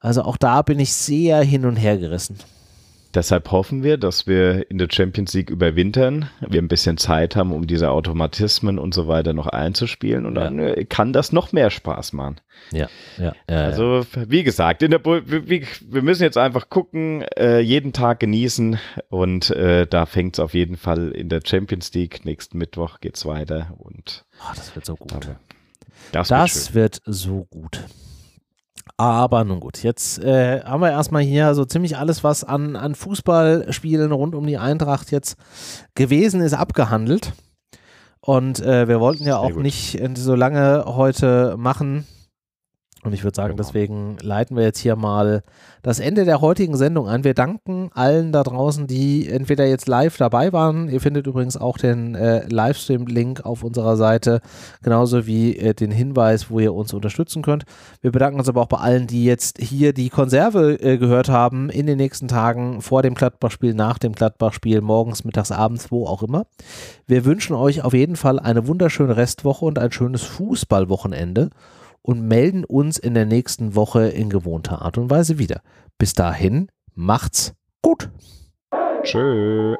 Also auch da bin ich sehr hin und her gerissen. Deshalb hoffen wir, dass wir in der Champions League überwintern, wir ein bisschen Zeit haben, um diese Automatismen und so weiter noch einzuspielen und dann äh, kann das noch mehr Spaß machen. Ja, ja. ja also wie gesagt, in der wie, wir müssen jetzt einfach gucken, äh, jeden Tag genießen und äh, da fängt es auf jeden Fall in der Champions League. Nächsten Mittwoch geht es weiter und oh, das wird so gut. Das, das wird, wird so gut. Aber nun gut, jetzt äh, haben wir erstmal hier so ziemlich alles, was an, an Fußballspielen rund um die Eintracht jetzt gewesen ist, abgehandelt. Und äh, wir wollten ja auch gut. nicht so lange heute machen. Und ich würde sagen, genau. deswegen leiten wir jetzt hier mal das Ende der heutigen Sendung ein. Wir danken allen da draußen, die entweder jetzt live dabei waren. Ihr findet übrigens auch den äh, Livestream-Link auf unserer Seite, genauso wie äh, den Hinweis, wo ihr uns unterstützen könnt. Wir bedanken uns aber auch bei allen, die jetzt hier die Konserve äh, gehört haben in den nächsten Tagen vor dem Gladbach-Spiel, nach dem Gladbach-Spiel, morgens, mittags, abends, wo auch immer. Wir wünschen euch auf jeden Fall eine wunderschöne Restwoche und ein schönes Fußballwochenende und melden uns in der nächsten Woche in gewohnter Art und Weise wieder. Bis dahin, macht's gut. Tschö.